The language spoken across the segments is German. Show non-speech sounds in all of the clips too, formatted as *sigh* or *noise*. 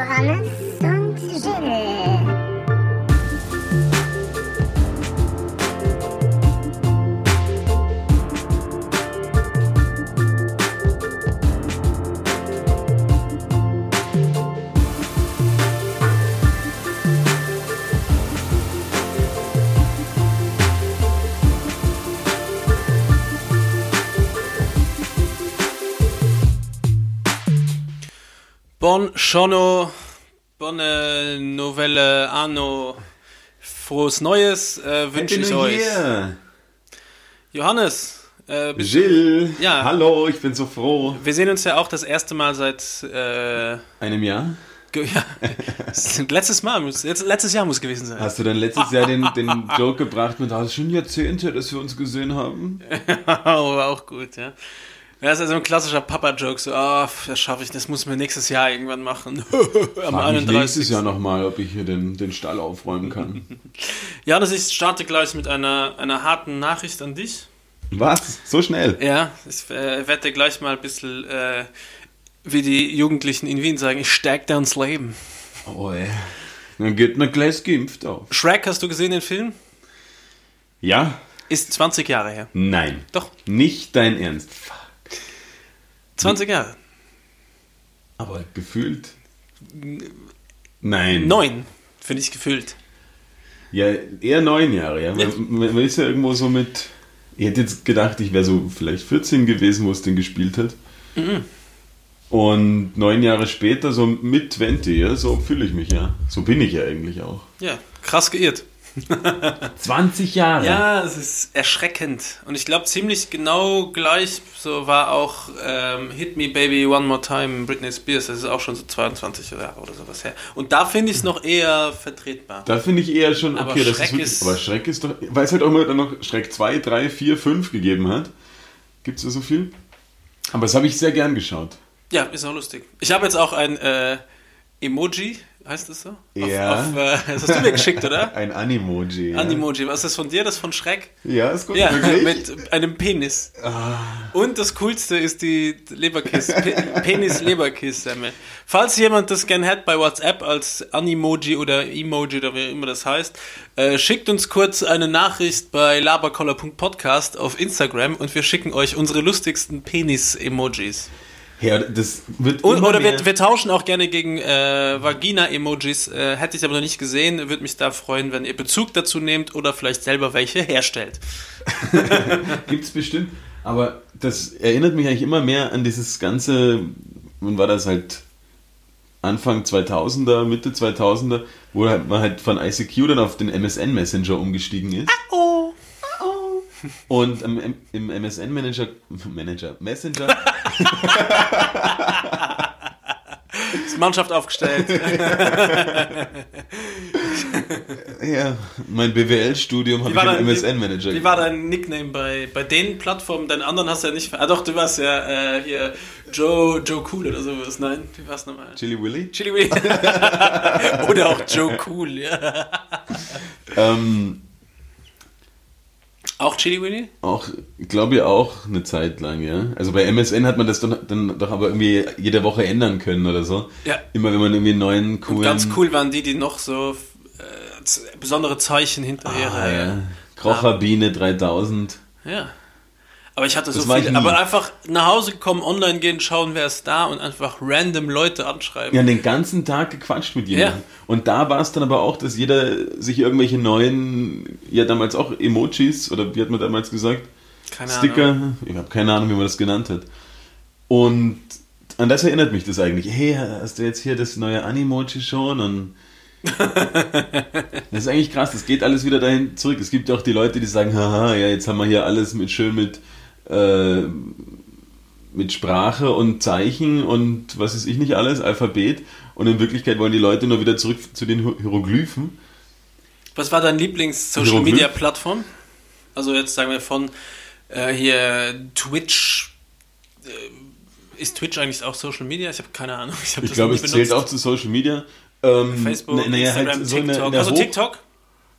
Johannes Bon Shono, bonne Novelle Anno, frohes Neues äh, wünsche ich euch. Hier. Johannes, äh, Jill, Ja. hallo, ich bin so froh. wir sehen uns ja auch das erste Mal seit äh, Einem Jahr? ja, *laughs* letztes Mal, muss, jetzt, letztes Jahr muss gewesen sein. Hast du dann letztes Jahr den, den Joke gebracht mit, hast schon Jahrzehnte, dass wir uns gesehen haben? *laughs* war auch gut, ja. Ja, ist ja so ein klassischer Papa-Joke, so, ah, das schaffe ich, das muss mir nächstes Jahr irgendwann machen. *laughs* Am Frag mich 31. nächstes Jahr nochmal, ob ich hier den, den Stall aufräumen kann. *laughs* Johannes, ich starte gleich mit einer, einer harten Nachricht an dich. Was? So schnell? Ja, ich äh, werde gleich mal ein bisschen, äh, wie die Jugendlichen in Wien sagen, ich steig da ins Leben. Oh, ey. Dann geht mir gleich geimpft auf. Shrek, hast du gesehen den Film? Ja? Ist 20 Jahre her. Nein. Doch, Nicht dein Ernst. Fuck. 20 Jahre. Aber gefühlt. Nein. Neun, finde ich gefühlt. Ja, eher neun Jahre, ja. Man man ist ja irgendwo so mit. Ich hätte jetzt gedacht, ich wäre so vielleicht 14 gewesen, wo es den gespielt hat. Mhm. Und neun Jahre später, so mit 20, ja, so fühle ich mich ja. So bin ich ja eigentlich auch. Ja, krass geirrt. 20 Jahre? Ja, es ist erschreckend. Und ich glaube, ziemlich genau gleich so war auch ähm, Hit Me Baby One More Time Britney Spears. Das ist auch schon so 22 Jahre oder sowas her. Und da finde ich es noch eher vertretbar. Da finde ich eher schon, Aber okay, das Schreck ist wirklich. ist- aber Schreck ist doch. Weil es halt auch immer dann noch Schreck 2, 3, 4, 5 gegeben hat. Gibt es da so viel? Aber das habe ich sehr gern geschaut. Ja, ist auch lustig. Ich habe jetzt auch ein äh, Emoji, heißt das so? Ja. Auf, auf, äh, das hast du mir geschickt, oder? *laughs* Ein Animoji. Animoji. Was ist das von dir? Das von Schreck? Ja, ist gut. Ja, wirklich? mit einem Penis. Und das Coolste ist die Leberkiss, Pe Penis-Leberkiss-Semmel. Falls jemand das gern hat bei WhatsApp als Animoji oder Emoji oder wie immer das heißt, äh, schickt uns kurz eine Nachricht bei labercoller.podcast auf Instagram und wir schicken euch unsere lustigsten Penis-Emojis. Ja, das wird Und, oder wir, wir tauschen auch gerne gegen äh, Vagina-Emojis. Äh, hätte ich aber noch nicht gesehen. Würde mich da freuen, wenn ihr Bezug dazu nehmt oder vielleicht selber welche herstellt. *laughs* Gibt es bestimmt. Aber das erinnert mich eigentlich immer mehr an dieses ganze, wann war das halt Anfang 2000er, Mitte 2000er, wo man halt von ICQ dann auf den MSN Messenger umgestiegen ist. Oh. Und im, im MSN Manager, Manager, Messenger, Ist Mannschaft aufgestellt. *laughs* ja, mein BWL-Studium habe Wie war ich im dein- MSN Manager. Wie war dein Nickname bei, bei den Plattformen? Deinen anderen hast du ja nicht. ver- Ah, doch, du warst ja äh, hier Joe, Joe Cool oder sowas. Nein, wie war's nochmal? Chili Willy? Chili Willy. *laughs* oder auch Joe Cool, ja. Ähm, Auch Chili Willy? Auch, glaube ich, auch eine Zeit lang, ja. Also bei MSN hat man das dann, dann doch aber irgendwie jede Woche ändern können oder so. Ja. Immer wenn man irgendwie einen neuen coolen... Und ganz cool waren die, die noch so äh, besondere Zeichen hinter ihre. Ah, ja. Krocherbiene 3000. Ja. Aber ich hatte so Das viele. nie. Aber einfach nach Hause kommen, online gehen, schauen, wer ist da und einfach random Leute anschreiben. Ja, den ganzen Tag gequatscht mit jemandem. Ja. Und da war es dann aber auch, dass jeder sich irgendwelche neuen, ja damals auch Emojis, oder wie hat man damals gesagt? Keine Sticker, Ahnung. ich habe keine Ahnung, wie man das genannt hat. Und an das erinnert mich das eigentlich. Hey, hast du jetzt hier das neue Animoji schon? Und *laughs* das ist eigentlich krass, das geht alles wieder dahin zurück. Es gibt auch die Leute, die sagen, haha, ja, jetzt haben wir hier alles mit schön mit, äh, mit Sprache und Zeichen und was weiß ich nicht alles, Alphabet. Und in Wirklichkeit wollen die Leute nur wieder zurück zu den Hier- Hieroglyphen. Was war dein Lieblings-Social Hieroglyph? Media Plattform? Also jetzt sagen wir von äh, hier Twitch. Äh, ist Twitch eigentlich auch Social Media? Ich habe keine Ahnung. *laughs* Ich, Ich glaube, es nie zählt benutzt. auch zu Social Media. Ähm, Facebook, na- naja, Instagram, halt so TikTok. in der also TikTok?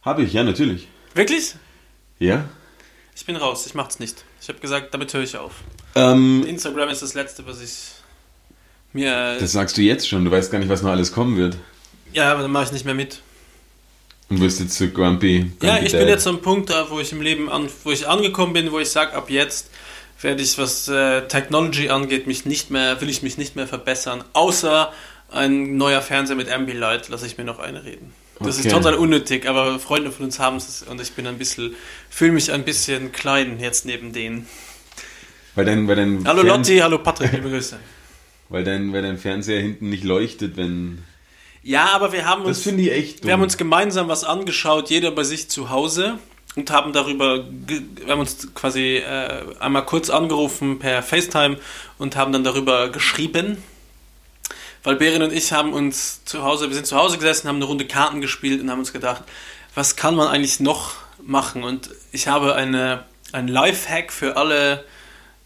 Habe ich, ja, natürlich. Wirklich? Ja. Ich bin raus. Ich mach's nicht. Ich habe gesagt, damit höre ich auf. Ähm, Instagram ist das letzte, was ich mir. Das sagst du jetzt schon, du weißt gar nicht, was noch alles kommen wird. ja, aber dann mache ich nicht mehr mit. Und wirst jetzt zu Grumpy. Ja, Grumpy ich Dad. bin jetzt am Punkt da, wo ich im Leben an, wo ich angekommen bin, wo ich sage, ab jetzt werde ich, was äh, Technology angeht, mich nicht mehr, will ich mich nicht mehr verbessern, außer ein neuer Fernseher mit Ambilight, lasse ich mir noch einreden. Das Okay. ist total unnötig, aber Freunde von uns haben es und ich bin ein bisschen, fühle mich ein bisschen klein jetzt neben denen. Weil dein, weil dein Hallo Fern- Lotti, hallo Patrick, liebe Grüße. *laughs* Weil dein, weil dein Fernseher hinten nicht leuchtet, wenn. Ja, aber wir haben uns, wir haben uns gemeinsam was angeschaut, jeder bei sich zu Hause und haben darüber, wir haben uns quasi äh, einmal kurz angerufen per FaceTime und haben dann darüber geschrieben. Weil Berin und ich haben uns zu Hause, wir sind zu Hause gesessen, haben eine Runde Karten gespielt und haben uns gedacht, was kann man eigentlich noch machen? Und ich habe eine, ein Lifehack für alle,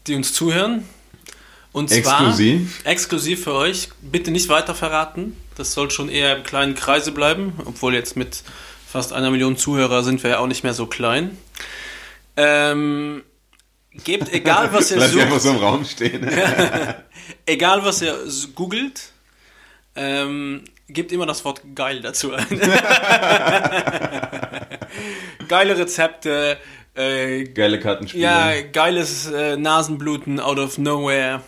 die uns zuhören. Und Exklusiv? Zwar, exklusiv für euch. Bitte nicht weiter verraten. Das soll schon eher im kleinen Kreise bleiben. Obwohl jetzt mit fast einer Million Zuhörer sind wir ja auch nicht mehr so klein. Ähm, gebt, egal was ihr Lass dich einfach sucht, so im Raum stehen. *laughs* *laughs* egal was ihr googelt, ähm, gebt immer das Wort geil dazu ein. *laughs* *laughs* Geile Rezepte, äh, Geile Kartenspiele. ja, geiles äh, Nasenbluten out of nowhere.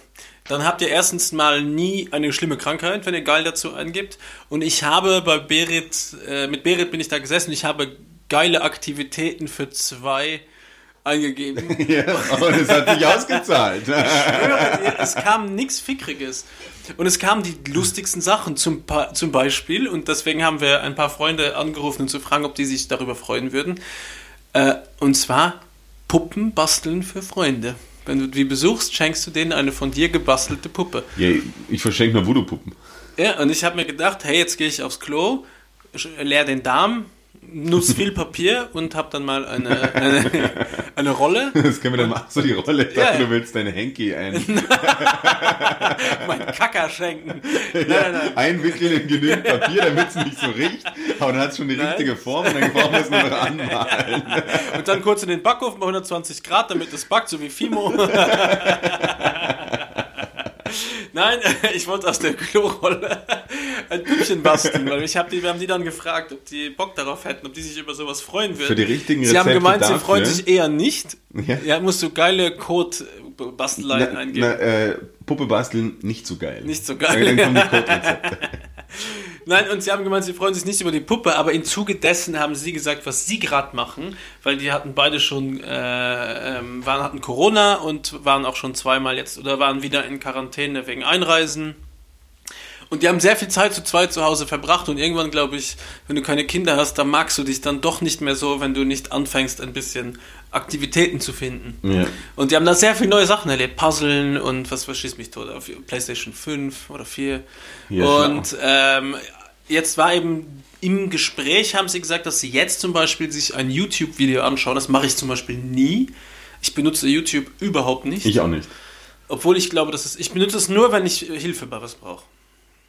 Dann habt ihr erstens mal nie eine schlimme Krankheit, wenn ihr geil dazu eingibt. Und ich habe bei Berit, äh, mit Berit bin ich da gesessen, ich habe geile Aktivitäten für zwei eingegeben. *laughs* Ja, aber das hat sich ausgezahlt. schwöre dir, es kam nichts Fickriges. Und es kamen die lustigsten Sachen, zum, zum Beispiel, und deswegen haben wir ein paar Freunde angerufen, um zu fragen, ob die sich darüber freuen würden. Äh, und zwar Puppen basteln für Freunde. Wenn du die besuchst, schenkst du denen eine von dir gebastelte Puppe. ja, ich verschenke nur Voodoo-Puppen. Ja, und ich habe mir gedacht, hey, jetzt gehe ich aufs Klo, leer den Darm, nutze viel Papier und habe dann mal eine, eine, *laughs* eine Rolle. Das können wir dann machen, so die Rolle. Ich dachte, Ja. du willst deine Henki ein, *laughs* mein Kacker schenken. Nein, nein, nein. einwickeln in genügend Papier, damit es nicht so riecht. Aber dann hat es schon die Nein. richtige Form und dann brauchen wir es nur noch *laughs* anmalen. Und dann kurz in den Backofen bei 120 Grad, damit es backt, so wie Fimo. Nein, *laughs* ich wollte aus der Klorolle ein Püppchen basteln, weil ich hab die, wir haben die dann gefragt, ob die Bock darauf hätten, ob die sich über sowas freuen würden. Für die richtigen Sie haben Rezepte gemeint, sie dafür. freuen sich eher nicht. Ja. Ja, musst du geile Code-Basteleien eingeben. na, äh, Puppe basteln, nicht so geil. Nicht so geil. Dann kommen die Code-Rezepte. Nein, und sie haben gemeint, sie freuen sich nicht über die Puppe, aber im Zuge dessen haben sie gesagt, was sie gerade machen, weil die hatten beide schon, äh, ähm, waren, hatten Corona und waren auch schon zweimal jetzt oder waren wieder in Quarantäne wegen Einreisen. Und die haben sehr viel Zeit zu zweit zu Hause verbracht und irgendwann, glaube ich, wenn du keine Kinder hast, dann magst du dich dann doch nicht mehr so, wenn du nicht anfängst, ein bisschen Aktivitäten zu finden. Ja. Und die haben da sehr viele neue Sachen erlebt. Puzzeln und was verschießt mich tot auf PlayStation 5 oder 4. Ja, und ähm, jetzt war eben im Gespräch, haben sie gesagt, dass sie jetzt zum Beispiel sich ein YouTube-Video anschauen. Das mache ich zum Beispiel nie. Ich benutze YouTube überhaupt nicht. Ich auch nicht. obwohl ich glaube, dass es. Ich benutze es nur, wenn ich Hilfe bei was brauche.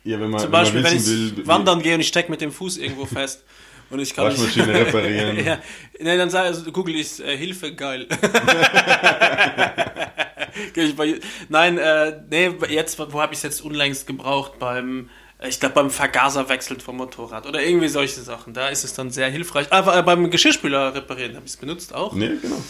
Ja, wenn man, Zum Beispiel, wenn wenn man wissen ich will, wandern gehe und ich stecke mit dem Fuß irgendwo fest. *laughs* Und ich kann nicht- Waschmaschine reparieren. *laughs* ja, nee, dann sag, also, google *laughs* ich äh, Hilfe, geil. Nein, äh, nee, jetzt, wo habe ich es jetzt unlängst gebraucht? Beim, ich glaube, beim Vergaserwechseln vom Motorrad oder irgendwie solche Sachen. Da ist es dann sehr hilfreich. Aber äh, beim Geschirrspüler reparieren habe ich es benutzt auch. Nee, genau.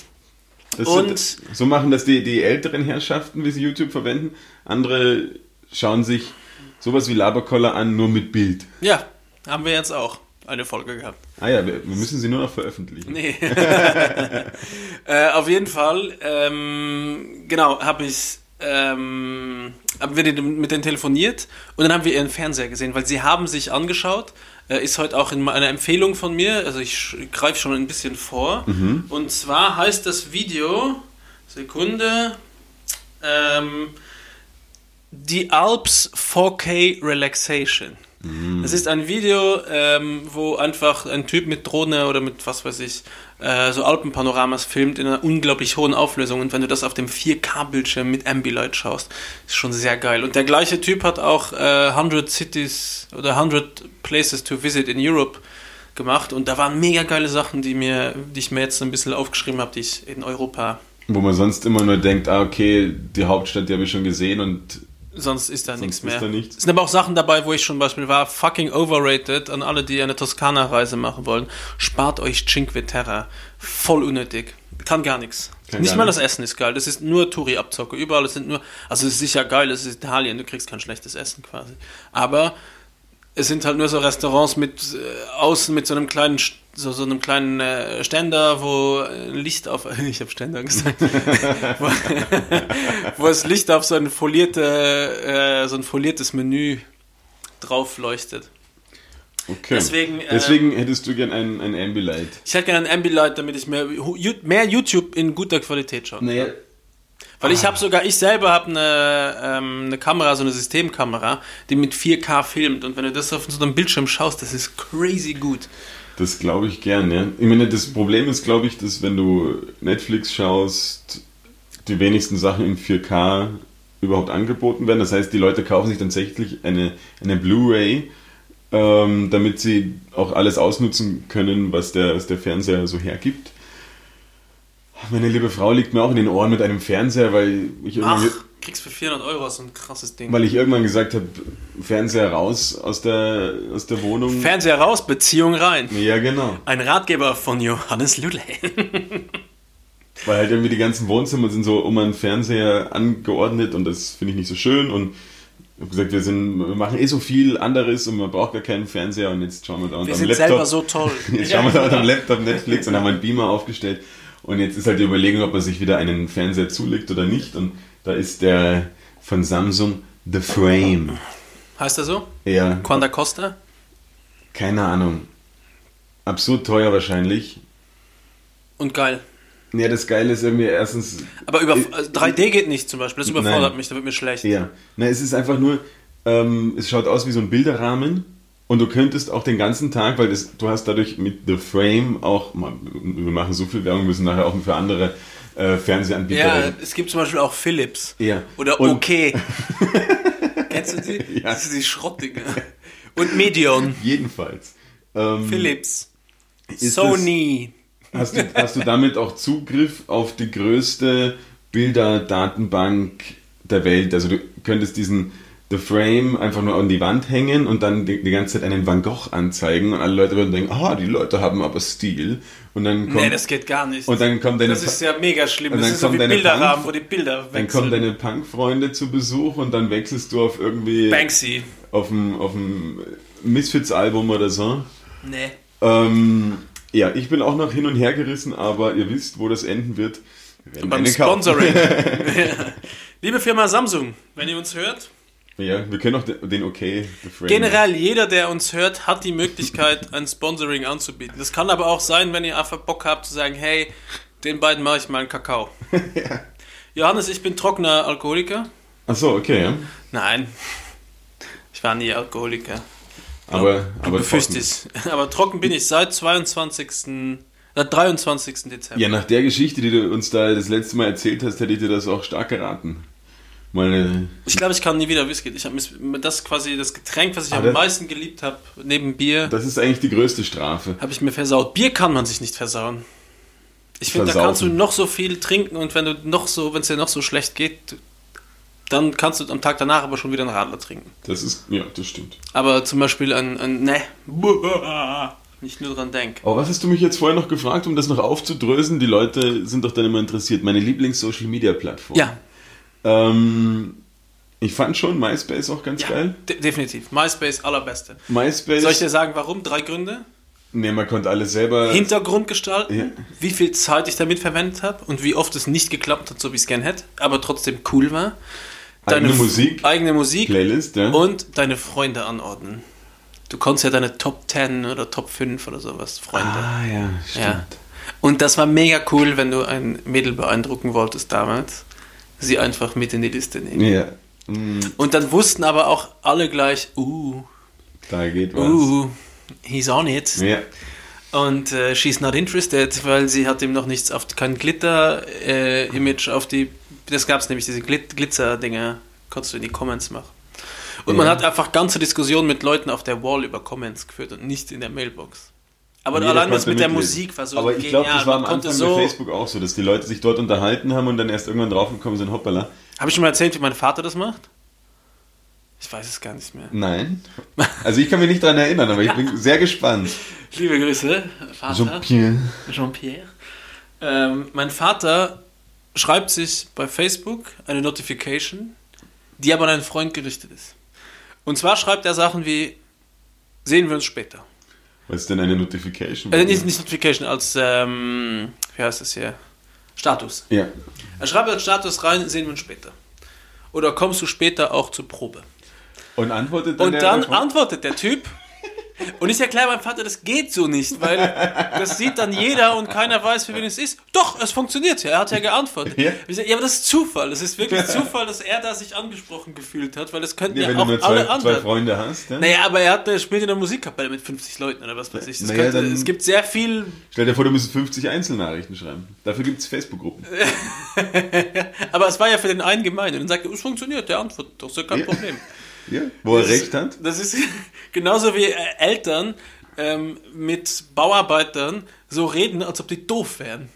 Das Und- sind, so machen das die, die älteren Herrschaften, wie sie YouTube verwenden. Andere schauen sich sowas wie Laberkoller an, nur mit Bild. Ja, haben wir jetzt auch eine Folge gehabt. Ah ja, wir, wir müssen sie nur noch veröffentlichen. Nee. *laughs* äh, auf jeden Fall, ähm, genau, habe ich, ähm, haben wir mit denen telefoniert und dann haben wir ihren Fernseher gesehen, weil sie haben sich angeschaut, äh, ist heute auch in einer Empfehlung von mir, also ich greife schon ein bisschen vor. Und zwar heißt das Video, Sekunde, ähm, The Alps 4K Relaxation. Es ist ein Video, ähm, wo einfach ein Typ mit Drohne oder mit was weiß ich, äh, so Alpenpanoramas filmt in einer unglaublich hohen Auflösung. Und wenn du das auf dem 4K-Bildschirm mit Ambilight schaust, ist schon sehr geil. Und der gleiche Typ hat auch äh, 100 Cities oder 100 Places to Visit in Europe gemacht. Und da waren mega geile Sachen, die, mir, die ich mir jetzt ein bisschen aufgeschrieben habe, die ich in Europa Wo man sonst immer nur denkt, ah okay, die Hauptstadt, die habe ich schon gesehen und sonst ist da nichts mehr. da nichts. Es sind aber auch Sachen dabei, wo ich schon Beispiel war, fucking overrated an alle, die eine Toskana-Reise machen wollen. Spart euch Cinque Terra. Voll unnötig. Kann gar nichts. Kann Nicht gar mal nichts. das Essen ist geil. Das ist nur Touri-Abzocke. Überall sind nur, also es ist sicher geil, es ist Italien, du kriegst kein schlechtes Essen quasi. Aber es sind halt nur so Restaurants mit äh, außen mit so einem kleinen so, so einem kleinen äh, Ständer, wo äh, Licht auf *laughs* ich habe Ständer gesagt, *laughs* wo, *laughs* wo das Licht auf so ein folierte äh, so ein foliertes Menü drauf leuchtet. Okay. Deswegen, äh, Deswegen hättest du gern ein, ein Ambilight. Ich hätte gerne ein Ambilight, damit ich mehr, mehr YouTube in guter Qualität schaue. Naja, Weil ich habe sogar, ich selber habe eine, ähm, eine Kamera, so eine Systemkamera, die mit 4K filmt. Und wenn du das auf so einem Bildschirm schaust, das ist crazy gut. Das glaube ich gern, ja. Ich meine, das Problem ist, glaube ich, dass wenn du Netflix schaust, die wenigsten Sachen in 4K überhaupt angeboten werden. Das heißt, die Leute kaufen sich tatsächlich eine, eine Blu-ray, ähm, damit sie auch alles ausnutzen können, was der, was der Fernseher so hergibt. Meine liebe Frau liegt mir auch in den Ohren mit einem Fernseher, weil ich Ach, irgendwie, kriegst für 400 Euro so ein krasses Ding. weil ich irgendwann gesagt habe, Fernseher raus aus der, aus der Wohnung. Fernseher raus, Beziehung rein. ja, genau. Ein Ratgeber von Johannes Lülle. *laughs* Weil halt irgendwie die ganzen Wohnzimmer sind so um einen Fernseher angeordnet und das finde ich nicht so schön und ich habe gesagt, wir, sind, wir machen eh so viel anderes und man braucht gar keinen Fernseher und jetzt schauen wir da Wir unter sind am selber Laptop. so toll. *laughs* Jetzt schauen wir da unter am Laptop Netflix und haben einen Beamer aufgestellt und jetzt ist halt die Überlegung, ob man sich wieder einen Fernseher zulegt oder nicht und da ist der von Samsung The Frame. Heißt er so? Ja, Quanta Costa? keine Ahnung. Absurd teuer wahrscheinlich. Und geil. Ja, das Geile ist irgendwie erstens Aber über, Äh, also 3D geht nicht zum Beispiel. Das überfordert Nein. mich, da wird mir schlecht. Ja, na, es ist einfach nur, ähm, es schaut aus wie so ein Bilderrahmen und du könntest auch den ganzen Tag, weil das, du hast dadurch mit The Frame auch, wir machen so viel Werbung, müssen nachher auch für andere äh, Fernsehanbieter Ja, es gibt zum Beispiel auch Philips. Ja. Oder Und- Okay. *laughs* Kennst du die? Ja. Das sind die Schrottdinger. Und Medion. *laughs* Jedenfalls. Ähm, Philips. Sony. Hast du, hast du damit auch Zugriff auf die größte Bilderdatenbank der Welt? Also du könntest diesen The Frame einfach nur an die Wand hängen und dann die, die ganze Zeit einen Van Gogh anzeigen und alle Leute würden denken, ah, die Leute haben aber Stil. Und dann kommt, Nee, das geht gar nicht. und dann kommt deine, das ist ja mega schlimm. Und Das dann ist so wie deine Bilderrahmen, Punk- wo die Bilder dann wechseln. kommen deine Punk-Freunde zu Besuch und dann wechselst du auf irgendwie Banksy. auf dem, auf dem Misfits-Album oder so. Nee. Ähm, ja, ich bin auch noch hin und her gerissen, aber ihr wisst, wo das enden wird. Wir Beim. Sponsoring. *laughs* *laughs* Liebe Firma Samsung, wenn ihr uns hört, Ja, wir können auch den, den okay the Frame. generell jeder, der uns hört, hat die Möglichkeit, ein Sponsoring anzubieten. Das kann aber auch sein, wenn ihr einfach Bock habt zu sagen, hey, den beiden mache ich mal einen Kakao. *laughs* Johannes, ich bin trockener Alkoholiker. Achso, okay, ja. Nein, ich war nie Alkoholiker. Aber, Du aber befürchtest. *laughs* Aber trocken bin ich seit 22. Äh, 23. Dezember. Ja, nach der Geschichte, die du uns da das letzte Mal erzählt hast, hätte ich dir das auch stark geraten. Meine, Ich glaube, ich kann nie wieder Whisky. Ich habe das quasi das Getränk, was ich Ah, am das- meisten geliebt habe, neben Bier, das ist eigentlich die größte Strafe. habe ich mir versaut. Bier kann man sich nicht versauen. Ich finde, da kannst du noch so viel trinken und wenn du noch so, wenn es dir noch so schlecht geht, dann kannst du am Tag danach aber schon wieder einen Radler trinken. Das ist, ja, das stimmt. Aber zum Beispiel ein, ein ne, *laughs* nicht nur dran denk. Aber was hast du mich jetzt vorher noch gefragt, um das noch aufzudrösen? Die Leute sind doch dann immer interessiert. Meine Lieblings-Social-Media-Plattform. Ja, Ähm, ich fand schon MySpace auch ganz ja geil. de definitiv. MySpace allerbeste. MySpace. Soll ich dir sagen, warum? Drei Gründe. nee, man konnte alles selber. Hintergrund gestalten, Ja. wie viel Zeit ich damit verwendet habe und wie oft es nicht geklappt hat, so wie es gern hätte, aber trotzdem cool war. Eigene F- Musik. Eigene Musik Playlist, ja. und deine Freunde anordnen. Du konntest ja deine Top 10 oder Top 5 oder sowas, Freunde. ah, ja, stimmt. ja. Und das war mega cool, wenn du ein Mädel beeindrucken wolltest damals, sie einfach mit in die Liste nehmen. Ja. Mm, Und dann wussten aber auch alle gleich, uh, da geht was. uh, he's on it. Ja. Und äh, she's not interested, weil sie hat ihm noch nichts auf kein Glitter-Image auf die. Das gab es nämlich, diese Glit Glitzer-Dinger, konntest du in die Comments machen. Und man Ja. hat einfach ganze Diskussionen mit Leuten auf der Wall über Comments geführt und nicht in der Mailbox. Aber allein das konnte mit der. Musik war so Aber ich glaube, das war am Anfang so. bei Facebook auch so, dass die Leute sich dort unterhalten haben und dann erst irgendwann draufgekommen sind, hoppala. Habe ich schon mal erzählt, wie mein Vater das macht? Ich weiß es gar nicht mehr. Nein. Also ich kann mich nicht daran erinnern, aber ich bin sehr gespannt. *laughs* Liebe Grüße, Vater. Jean-Pierre. Jean-Pierre. Ähm, mein Vater schreibt sich bei Facebook eine Notification, die aber an einen Freund gerichtet ist. Und zwar schreibt er Sachen wie, sehen wir uns später. Was ist denn eine Notification? Äh, nicht, nicht Notification, als, ähm, wie heißt das hier? Status. Ja. Er schreibt als Status rein, sehen wir uns später. Oder kommst du später auch zur Probe? Und antwortet dann Und der dann antwortet der Typ. Und ich erkläre meinem Vater, das geht so nicht, weil das sieht dann jeder und keiner weiß, für wen es ist. Doch, es funktioniert ja, er hat ja geantwortet. Ja. Sag, ja, aber das ist Zufall. Es ist wirklich Zufall, dass er da sich angesprochen gefühlt hat, weil es könnten Ja, ja, wenn du nur alle zwei, zwei. Freunde hast, ja? Naja, aber er, hat, er spielt in der Musikkapelle mit 50 Leuten oder was weiß ich. Es, Naja, könnte, dann- es gibt sehr viel. Stell dir vor, du müsstest 50 Einzelnachrichten schreiben. Dafür gibt es Facebook-Gruppen. *laughs* Aber es war ja für den einen gemein. Und dann sagt er, es funktioniert, der antwortet doch, ist ja kein. Problem. Ja, wo er Das recht hat. Das ist *laughs* genauso wie äh, Eltern ähm, mit Bauarbeitern so reden, als ob die doof wären.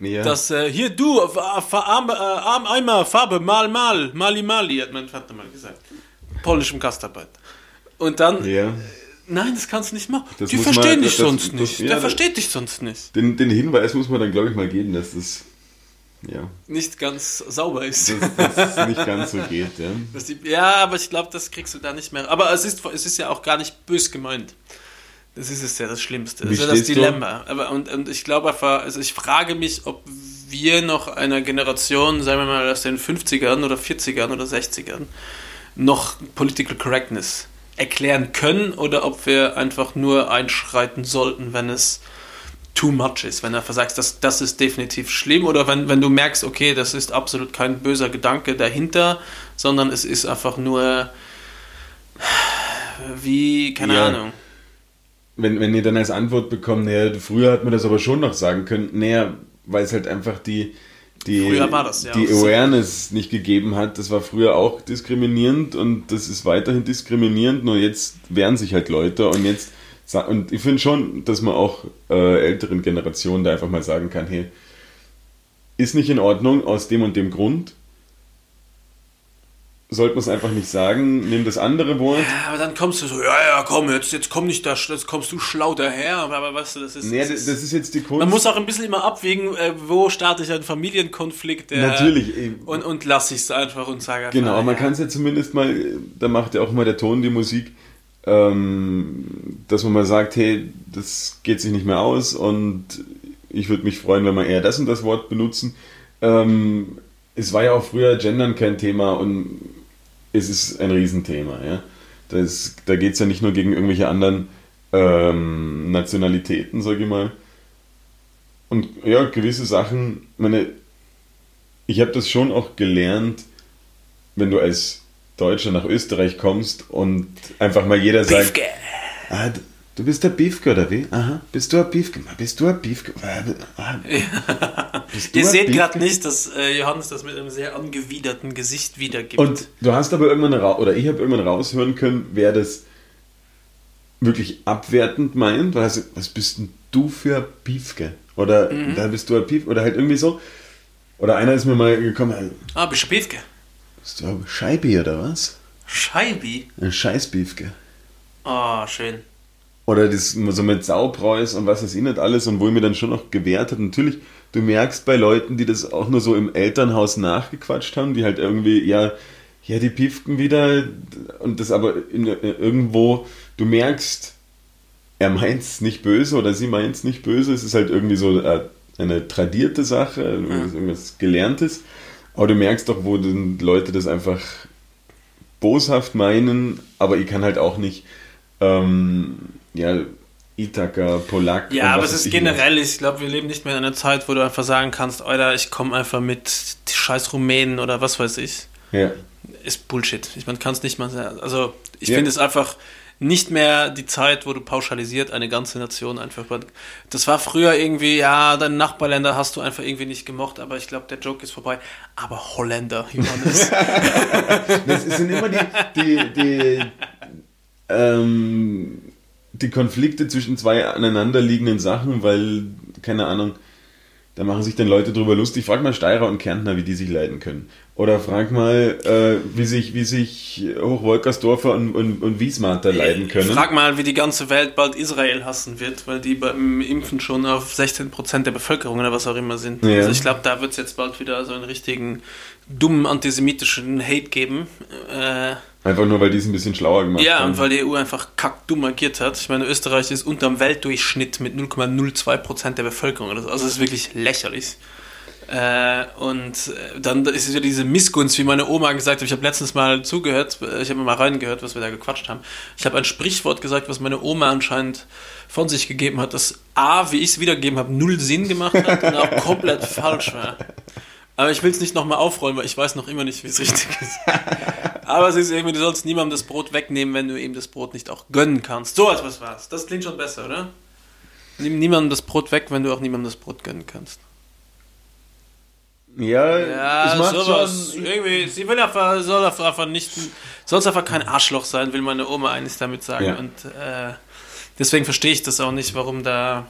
Ja. Dass äh, hier du, äh, Arm, äh, Arm, Eimer, Farbe, mal, mal, mali, mali, hat mein Vater mal gesagt. Polnischem Gastarbeit. Und dann, ja. nein, das kannst du nicht machen. Das die verstehen man- dich das- sonst nicht. ja, Der versteht dich sonst nicht. Den, den Hinweis muss man dann, glaube ich, mal geben, dass das, ja, Nicht ganz sauber ist. dass das *laughs* nicht ganz so geht. Ja. Die, ja, aber ich glaube, das kriegst du da nicht mehr. Aber es ist, es ist ja auch gar nicht bös gemeint. Das ist es ja das Schlimmste. Das ist ja das du? Dilemma. Aber, und, und ich glaube einfach, also ich frage mich, ob wir noch einer Generation, sagen wir mal aus den 50ern oder 40ern oder 60ern, noch Political Correctness erklären können oder ob wir einfach nur einschreiten sollten, wenn es too much ist, wenn du einfach sagst, das, das ist definitiv schlimm oder wenn, wenn du merkst, okay, das ist absolut kein böser Gedanke dahinter, sondern es ist einfach nur wie, keine Ja. Ahnung. Wenn, wenn ihr dann als Antwort bekommt, naja, früher hat man das aber schon noch sagen können, naja, weil es halt einfach die, die, das, ja, die. Awareness nicht gegeben hat. Das war früher auch diskriminierend und das ist weiterhin diskriminierend, nur jetzt wehren sich halt Leute und jetzt und ich finde schon, dass man auch äh, älteren Generationen da einfach mal sagen kann, hey, ist nicht in Ordnung aus dem und dem Grund. Sollte man es einfach nicht sagen, nimm das andere Wort. Ja, aber dann kommst du so, ja, ja, komm, jetzt, jetzt komm nicht da, jetzt kommst du schlau daher, aber, weißt du, das ist... Nee, das das, ist jetzt die Kunst. man muss auch ein bisschen immer abwägen, äh, wo starte ich einen Familienkonflikt. Der, Natürlich, eh. Und, und lass ich es einfach und sage einfach, Genau, man ja. kann es ja zumindest mal, da macht ja auch mal der Ton die Musik, ähm, dass man mal sagt, hey, das geht sich nicht mehr aus und ich würde mich freuen, wenn wir eher das und das Wort benutzen. Ähm, es war ja auch früher Gendern kein Thema und es ist ein Riesenthema. Ja? Das, da geht es ja nicht nur gegen irgendwelche anderen ähm, Nationalitäten, sage ich mal. Und ja, gewisse Sachen, meine, ich habe das schon auch gelernt, wenn du als Deutscher nach Österreich kommst und einfach mal jeder sagt, Beefke. ah, du bist der Biefke oder wie? Aha, bist du ein Biefke? Bist du ein Biefke? Ah, bist du *laughs* Ihr ein seht gerade nicht, dass äh, Johannes das mit einem sehr angewiderten Gesicht wiedergibt. Und du hast aber irgendwann ra oder ich habe irgendwann raushören können, wer das wirklich abwertend meint, weil also, was bist denn du für ein Piefke? Oder Mhm. da bist du ein Pief oder halt irgendwie so. Oder einer ist mir mal gekommen, ah, bist du Beefke? Du ein Scheibi oder was? Scheibi? Ein Scheißbiefke. Ah, schön. Oder das so mit Saupreus und was weiß ich nicht alles und wo ich mir dann schon noch gewehrt hat. Natürlich, du merkst bei Leuten, die das auch nur so im Elternhaus nachgequatscht haben, die halt irgendwie, ja, ja, die piefken wieder und das aber in, irgendwo, du merkst, er meint es nicht böse oder sie meint es nicht böse, es ist halt irgendwie so äh, eine tradierte Sache, irgendwas, irgendwas Gelerntes, aber du merkst doch, wo Leute das einfach boshaft meinen, aber ich kann halt auch nicht, ähm, ja, Ithaka, Polak. Ja, aber es ist generell, ich glaube, wir leben nicht mehr in einer Zeit, wo du einfach sagen kannst, Alter, ich komme einfach mit scheiß Rumänen oder was weiß ich. Ja. Ist Bullshit. Ich man kann es nicht mal sagen. Also, ich Ja. finde es einfach nicht mehr die Zeit, wo du pauschalisiert eine ganze Nation einfach. Das war früher irgendwie, ja, deine Nachbarländer hast du einfach irgendwie nicht gemocht, aber ich glaube, der Joke ist vorbei. Aber Holländer, Johannes. *laughs* Das sind immer die, die, die, ähm, die Konflikte zwischen zwei aneinanderliegenden Sachen, weil, keine Ahnung, da machen sich dann Leute drüber lustig. Frag mal Steirer und Kärntner, wie die sich leiden können. Oder frag mal, äh, wie sich, wie sich Hochwolkersdorfer und, und, und Wiesmater leiden können. Frag mal, wie die ganze Welt bald Israel hassen wird, weil die beim Impfen schon auf 16% der Bevölkerung oder was auch immer sind. Ja. Also ich glaube, da wird es jetzt bald wieder so einen richtigen dummen antisemitischen Hate geben. Äh, Einfach nur, weil die es ein bisschen schlauer gemacht ja, haben. und weil die EU einfach kackdumm agiert hat. Ich meine, Österreich ist unterm Weltdurchschnitt mit 0,02% der Bevölkerung oder so. Also das ist wirklich lächerlich. Äh, und äh, dann ist ja diese Missgunst, wie meine Oma gesagt hat. Ich habe letztens mal zugehört, äh, ich habe mal reingehört, was wir da gequatscht haben. Ich habe ein Sprichwort gesagt, was meine Oma anscheinend von sich gegeben hat, das A, wie ich es wiedergegeben habe, null Sinn gemacht hat und auch komplett *laughs* falsch war. Aber ich will es nicht nochmal aufrollen, weil ich weiß noch immer nicht, wie es richtig ist. Aber es ist irgendwie, du sollst niemandem das Brot wegnehmen, wenn du ihm das Brot nicht auch gönnen kannst. So etwas war's. Das klingt schon besser, oder? Nimm niemandem das Brot weg, wenn du auch niemandem das Brot gönnen kannst. Ja, Ja, es macht sowas. schon. Irgendwie, sie will einfach, soll einfach nicht, soll einfach kein Arschloch sein, will meine Oma eines damit sagen. Ja. Und äh, deswegen verstehe ich das auch nicht, warum da.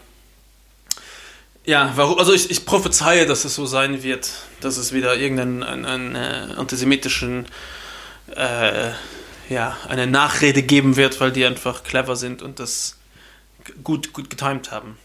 Ja, warum, also ich, ich prophezeie, dass es so sein wird, dass es wieder irgendeinen einen, einen, äh, antisemitischen, äh, ja, eine Nachrede geben wird, weil die einfach clever sind und das gut, gut getimt haben.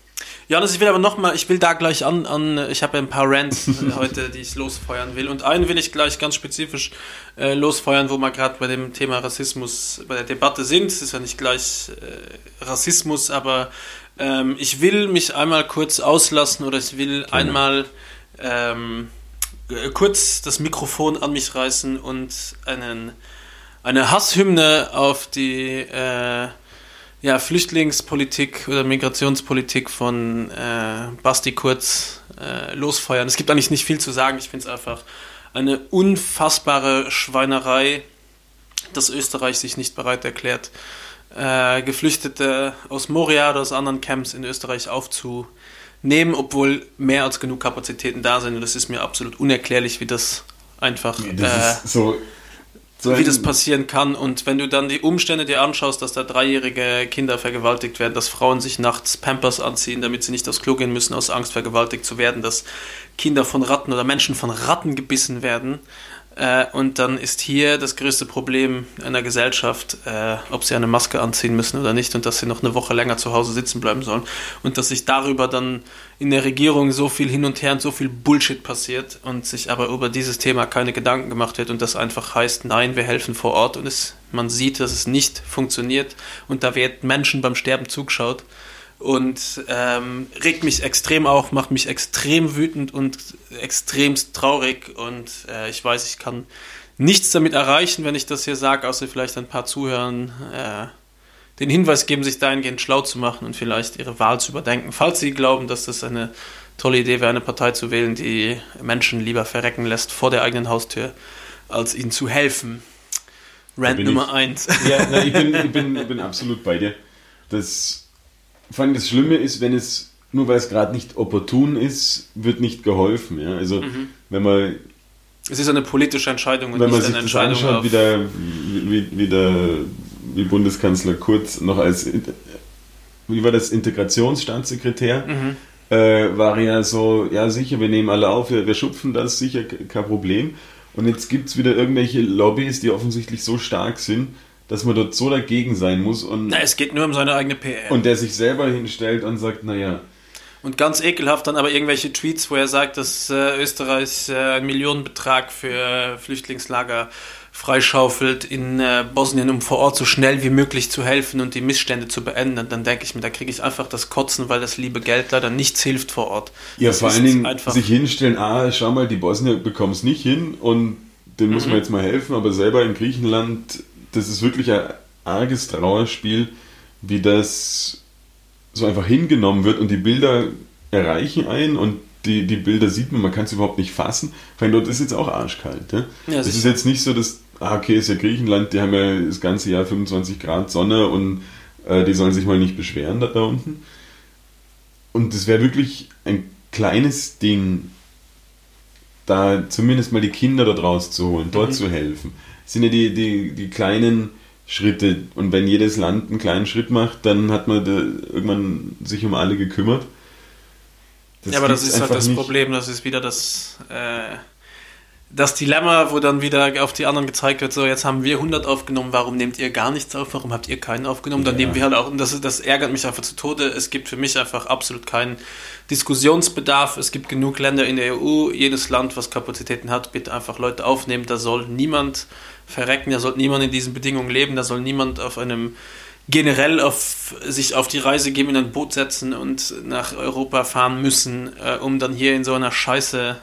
Johannes, ich will aber nochmal, ich will da gleich an, an ich habe ja ein paar Rants *laughs* heute, die ich losfeuern will. Und einen will ich gleich ganz spezifisch äh, losfeuern, wo wir gerade bei dem Thema Rassismus, bei der Debatte sind. Es ist ja nicht gleich äh, Rassismus, aber ähm, ich will mich einmal kurz auslassen oder ich will einmal ähm, äh, kurz das Mikrofon an mich reißen und einen, eine Hasshymne auf die äh, ja, Flüchtlingspolitik oder Migrationspolitik von äh, Basti Kurz äh, losfeuern. Es gibt eigentlich nicht viel zu sagen. Ich finde es einfach eine unfassbare Schweinerei, dass Österreich sich nicht bereit erklärt, äh, Geflüchtete aus Moria oder aus anderen Camps in Österreich aufzunehmen, obwohl mehr als genug Kapazitäten da sind. Und es ist mir absolut unerklärlich, wie das einfach Das äh, ist so, so wie das passieren kann. Und wenn du dann die Umstände dir anschaust, dass da dreijährige Kinder vergewaltigt werden, dass Frauen sich nachts Pampers anziehen, damit sie nicht aufs Klo gehen müssen, aus Angst vergewaltigt zu werden, dass Kinder von Ratten oder Menschen von Ratten gebissen werden. Äh, und dann ist hier das größte Problem einer Gesellschaft, äh, ob sie eine Maske anziehen müssen oder nicht und dass sie noch eine Woche länger zu Hause sitzen bleiben sollen. Und dass sich darüber dann in der Regierung so viel hin und her und so viel Bullshit passiert und sich aber über dieses Thema keine Gedanken gemacht wird und das einfach heißt, nein, wir helfen vor Ort und es, man sieht, dass es nicht funktioniert und da wird Menschen beim Sterben zugeschaut und ähm, regt mich extrem auf, macht mich extrem wütend und extremst traurig und äh, ich weiß, ich kann nichts damit erreichen, wenn ich das hier sage, außer vielleicht ein paar Zuhörern äh, den Hinweis geben, sich dahingehend schlau zu machen und vielleicht ihre Wahl zu überdenken, falls sie glauben, dass das eine tolle Idee wäre, eine Partei zu wählen, die Menschen lieber verrecken lässt vor der eigenen Haustür, als ihnen zu helfen. Bin Nummer 1. Ja, na, ich, bin, *laughs* ich, bin, ich bin absolut bei dir. Das, vor allem das Schlimme ist, wenn es, nur weil es gerade nicht opportun ist, wird nicht geholfen. Ja? Also, Mhm. wenn man, Es ist eine politische Entscheidung und wenn man sich eine das Entscheidung anschaut, wie, der, wie, wie, der, wie Bundeskanzler Kurz noch als, wie war das, Integrationsstaatssekretär, Mhm. äh, war ja so, ja sicher, wir nehmen alle auf, wir, wir schupfen das, sicher ke- kein Problem. Und jetzt gibt es wieder irgendwelche Lobbys, die offensichtlich so stark sind, dass man dort so dagegen sein muss und, Na, es geht nur um seine eigene PR. Und, und der sich selber hinstellt und sagt, naja, ganz ekelhaft dann aber irgendwelche Tweets, wo er sagt, dass äh, Österreich äh, einen Millionenbetrag für äh, Flüchtlingslager freischaufelt in äh, Bosnien, um vor Ort so schnell wie möglich zu helfen und die Missstände zu beenden. Und dann denke ich mir, da kriege ich einfach das Kotzen, weil das liebe Geld leider nichts hilft vor Ort. ja, Das vor allen Dingen einfach- sich hinstellen, ah, schau mal, die Bosnier bekommen es nicht hin und denen muss Mhm. man jetzt mal helfen, aber selber in Griechenland, das ist wirklich ein arges Trauerspiel, wie das so einfach hingenommen wird und die Bilder erreichen einen und die, die Bilder sieht man, man kann es überhaupt nicht fassen. Weil dort ist jetzt auch arschkalt. Ja? Ja, es ist jetzt nicht so, dass, ah, okay, ist ja Griechenland, die haben ja das ganze Jahr 25 Grad Sonne und äh, die sollen sich mal nicht beschweren da, da unten. Und es wäre wirklich ein kleines Ding, da zumindest mal die Kinder da draus zu holen, dort Mhm. zu helfen. Das sind ja die, die, die kleinen Schritte. Und wenn jedes Land einen kleinen Schritt macht, dann hat man irgendwann sich um alle gekümmert. ja, aber das ist halt das nicht. Problem, das ist wieder das, äh, das Dilemma, wo dann wieder auf die anderen gezeigt wird, so jetzt haben wir 100 aufgenommen, warum nehmt ihr gar nichts auf, warum habt ihr keinen aufgenommen, dann Ja. nehmen wir halt auch, und das, das ärgert mich einfach zu Tode, es gibt für mich einfach absolut keinen Diskussionsbedarf, es gibt genug Länder in der EU, jedes Land, was Kapazitäten hat, bitte einfach Leute aufnehmen, da soll niemand verrecken, da soll niemand in diesen Bedingungen leben, da soll niemand auf einem generell auf sich auf die Reise geben, in ein Boot setzen und nach Europa fahren müssen, äh, um dann hier in so einer Scheiße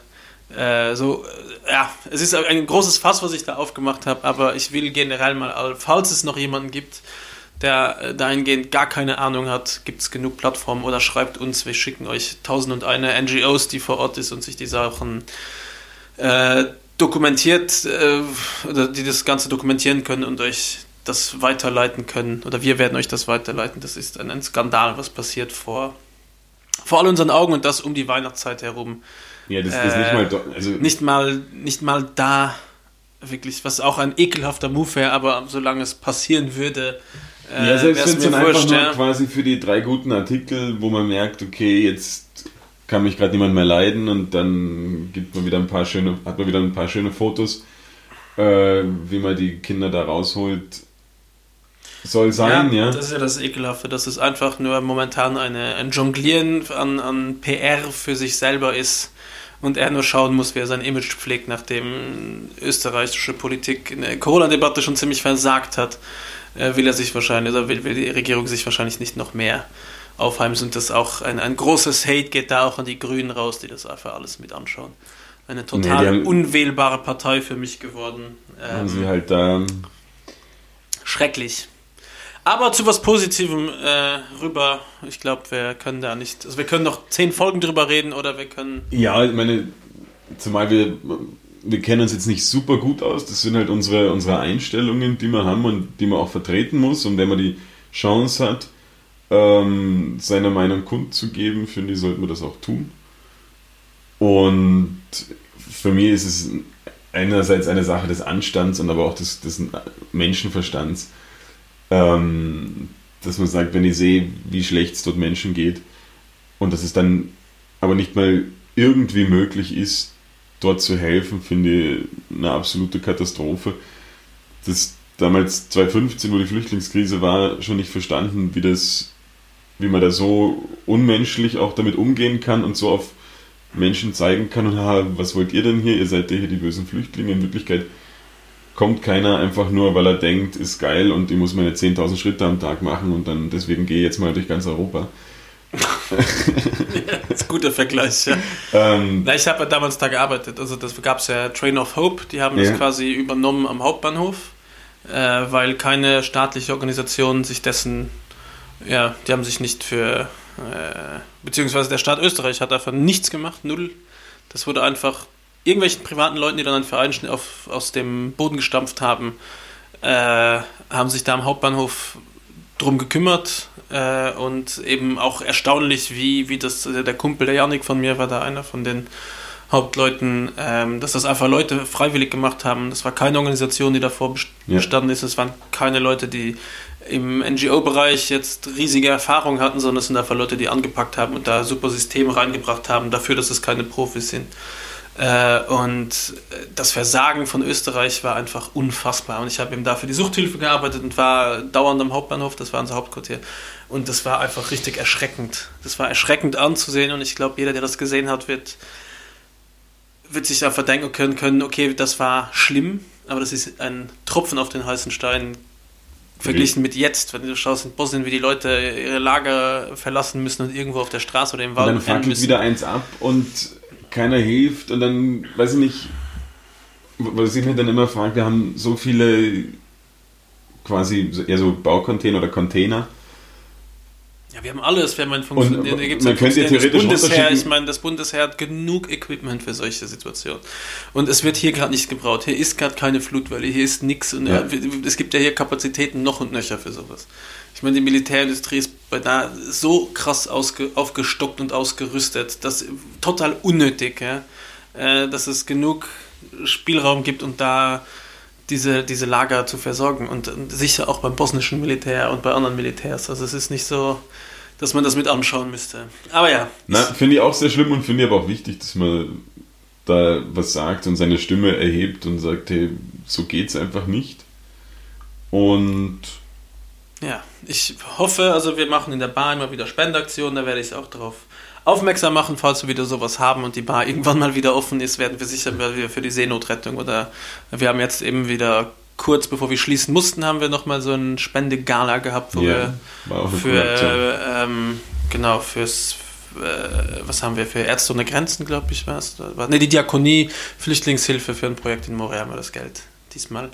äh, so, äh, ja, es ist ein großes Fass, was ich da aufgemacht habe, aber ich will generell mal, all- falls es noch jemanden gibt, der dahingehend gar keine Ahnung hat, gibt es genug Plattformen oder schreibt uns, wir schicken euch tausend und eine NGOs, die vor Ort ist und sich die Sachen äh, dokumentiert äh, oder die das Ganze dokumentieren können und euch das weiterleiten können oder wir werden euch das weiterleiten. Das ist ein, ein Skandal, was passiert vor, vor all unseren Augen und das um die Weihnachtszeit herum. Ja, das ist Äh, nicht mal. do- Also, Nicht mal, nicht mal da wirklich, was auch ein ekelhafter Move wäre, aber solange es passieren würde, äh, ja, selbst wenn es dann einfach nur quasi für die drei guten Artikel, wo man merkt, okay, jetzt kann mich gerade niemand mehr leiden und dann gibt man wieder ein paar schöne, hat man wieder ein paar schöne Fotos, äh, wie man die Kinder da rausholt. Soll sein, ja. Das ist ja das Ekelhafte, dass es einfach nur momentan eine, ein Jonglieren an, an PR für sich selber ist und er nur schauen muss, wie er sein Image pflegt, nachdem österreichische Politik in der Corona-Debatte schon ziemlich versagt hat, äh, will er sich wahrscheinlich, oder will, will die Regierung sich wahrscheinlich nicht noch mehr aufheimsen und das auch ein, ein großes Hate geht da auch an die Grünen raus, die das einfach alles mit anschauen. Eine total Nee, haben- unwählbare Partei für mich geworden. Haben Ähm, sie halt da. Schrecklich. Aber zu was Positivem äh, rüber. Ich glaube, wir können da nicht. Also wir können noch zehn Folgen drüber reden oder wir können. Ja, ich meine, zumal wir, wir kennen uns jetzt nicht super gut aus, das sind halt unsere, unsere Einstellungen, die wir haben und die man auch vertreten muss und wenn man die Chance hat, ähm, seine Meinung kundzugeben, finde ich, sollte man das auch tun. Und für mich ist es einerseits eine Sache des Anstands und aber auch des, des Menschenverstands, ähm, dass man sagt, wenn ich sehe, wie schlecht es dort Menschen geht und dass es dann aber nicht mal irgendwie möglich ist, dort zu helfen, finde ich eine absolute Katastrophe. Das damals 2015, wo die Flüchtlingskrise war, schon nicht verstanden, wie das, wie man da so unmenschlich auch damit umgehen kann und so auf Menschen zeigen kann, und, haha, was wollt ihr denn hier? Ihr seid ja hier die bösen Flüchtlinge. In Wirklichkeit kommt keiner einfach nur, weil er denkt, ist geil und ich muss meine 10.000 Schritte am Tag machen und dann deswegen gehe ich jetzt mal durch ganz Europa. *laughs* Das ist ein guter Vergleich, ja. Ähm, Na, ich habe ja damals da gearbeitet. Also das gab es ja Train of Hope, die haben Ja. das quasi übernommen am Hauptbahnhof, äh, weil keine staatliche Organisation sich dessen, ja, die haben sich nicht für, äh, beziehungsweise der Staat Österreich hat einfach nichts gemacht, null. Das wurde einfach irgendwelchen privaten Leuten, die dann einen Verein auf, aus dem Boden gestampft haben, äh, haben sich da am Hauptbahnhof drum gekümmert äh, und eben auch erstaunlich, wie, wie das, der Kumpel, der Janik von mir war da einer von den Hauptleuten, ähm, dass das einfach Leute freiwillig gemacht haben. Das war keine Organisation, die davor best- Ja. bestanden ist. Es waren keine Leute, die im NGO-Bereich jetzt riesige Erfahrung hatten, sondern es sind einfach Leute, die angepackt haben und da super Systeme reingebracht haben, dafür, dass es keine Profis sind. Äh, und äh, das Versagen von Österreich war einfach unfassbar. Und ich habe eben da für die Suchthilfe gearbeitet und war dauernd am Hauptbahnhof, das war unser Hauptquartier. Und das war einfach richtig erschreckend. Das war erschreckend anzusehen und ich glaube, jeder, der das gesehen hat, wird, wird sich einfach denken können, können, okay, das war schlimm, aber das ist ein Tropfen auf den heißen Stein verglichen mit jetzt, wenn du schaust in Bosnien, wie die Leute ihre Lager verlassen müssen und irgendwo auf der Straße oder im Und Wald dann pennen fackelt wieder eins ab und keiner hilft und dann, weiß ich nicht, was ich mir dann immer frage, wir haben so viele quasi eher so Baucontainer oder Container. Ja, wir haben alles. Wir haben ein Und Funktion da gibt's man könnte funktionierendes theoretisch Bundesheer. Ich meine, das Bundesheer hat genug Equipment für solche Situationen. Und es wird hier gerade nicht gebraucht. Hier ist gerade keine Flutwelle, hier ist nichts. Und Ja. äh, es gibt ja hier Kapazitäten noch und nöcher für sowas. Ich meine, die Militärindustrie ist bei da so krass ausge, aufgestockt und ausgerüstet, dass total unnötig, ja, äh, dass es genug Spielraum gibt und da diese, diese Lager zu versorgen und, und sicher auch beim bosnischen Militär und bei anderen Militärs. Also es ist nicht so, dass man das mit anschauen müsste. Aber ja. Finde ich auch sehr schlimm und finde ich aber auch wichtig, dass man da was sagt und seine Stimme erhebt und sagt, hey, so geht's einfach nicht. Und Ja, ich hoffe, also wir machen in der Bar immer wieder Spendaktionen, da werde ich auch drauf aufmerksam machen, falls wir wieder sowas haben und die Bar irgendwann mal wieder offen ist, werden wir sicher wieder für die Seenotrettung oder wir haben jetzt eben wieder kurz bevor wir schließen mussten, haben wir nochmal so ein Spendegala gehabt, wo war auch wir für, äh, ähm, genau, fürs, äh, was haben wir, für Ärzte ohne Grenzen, glaube ich, was? Ne, die Diakonie, Flüchtlingshilfe für ein Projekt in Moria haben wir das Geld diesmal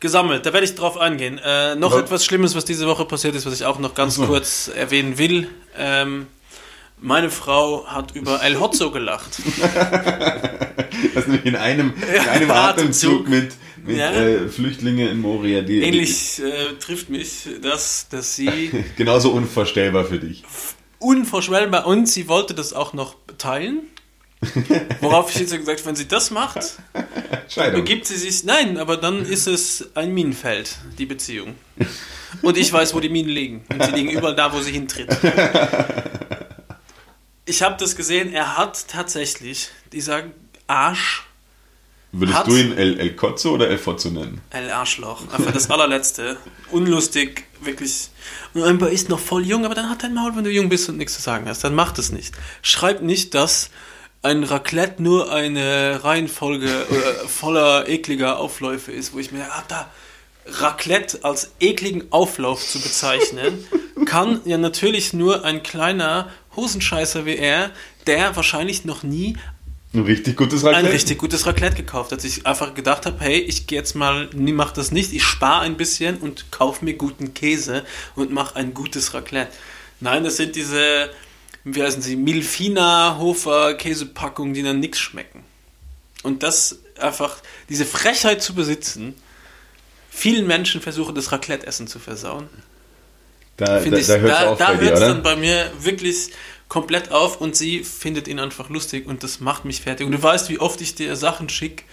gesammelt. Da werde ich drauf eingehen. Äh, noch Ja. etwas Schlimmes, was diese Woche passiert ist, was ich auch noch ganz so. kurz erwähnen will. Ähm, meine Frau hat über El Hotzo gelacht. *laughs* das nämlich in einem, in einem Atemzug. Mit, mit Ja. äh, Flüchtlingen in Moria, die Ähnlich äh, trifft mich das, dass sie *laughs* genauso unvorstellbar für dich. unvorstellbar und sie wollte das auch noch teilen. *laughs* Worauf ich jetzt gesagt habe, wenn sie das macht, begibt sie sich. Nein, aber dann ist es ein Minenfeld, die Beziehung. Und ich weiß, wo die Minen liegen. Und sie liegen überall da, wo sie hintritt. Ich habe das gesehen, er hat tatsächlich, dieser Arsch, Würdest hat- du ihn El, El Cozzo oder El Fozzo nennen? ein Arschloch. Einfach das allerletzte. Unlustig, wirklich. Und einfach ist noch voll jung, aber dann hat dein Maul, wenn du jung bist und nichts zu sagen hast. Dann mach das nicht. Schreib nicht, dass ein Raclette nur eine Reihenfolge äh, voller ekliger Aufläufe ist, wo ich mir, ah, da, Raclette als ekligen Auflauf zu bezeichnen, *laughs* kann ja natürlich nur ein kleiner Hosenscheißer wie er, der wahrscheinlich noch nie Ein richtig gutes ein Raclette? richtig gutes Raclette gekauft, dass ich einfach gedacht habe, hey, ich gehe jetzt mal, nie mach das nicht, ich spare ein bisschen und kauf mir guten Käse und mache ein gutes Raclette. Nein, das sind diese, wie heißen sie, Milfina Hofer Käsepackungen, die dann nichts schmecken. Und das einfach, diese Frechheit zu besitzen, vielen Menschen versuchen, das Raclette-Essen zu versauen. Da, da, ich, da hört es auf da bei dir, dann bei mir wirklich komplett auf und sie findet ihn einfach lustig und das macht mich fertig. Und du weißt, wie oft ich dir Sachen schicke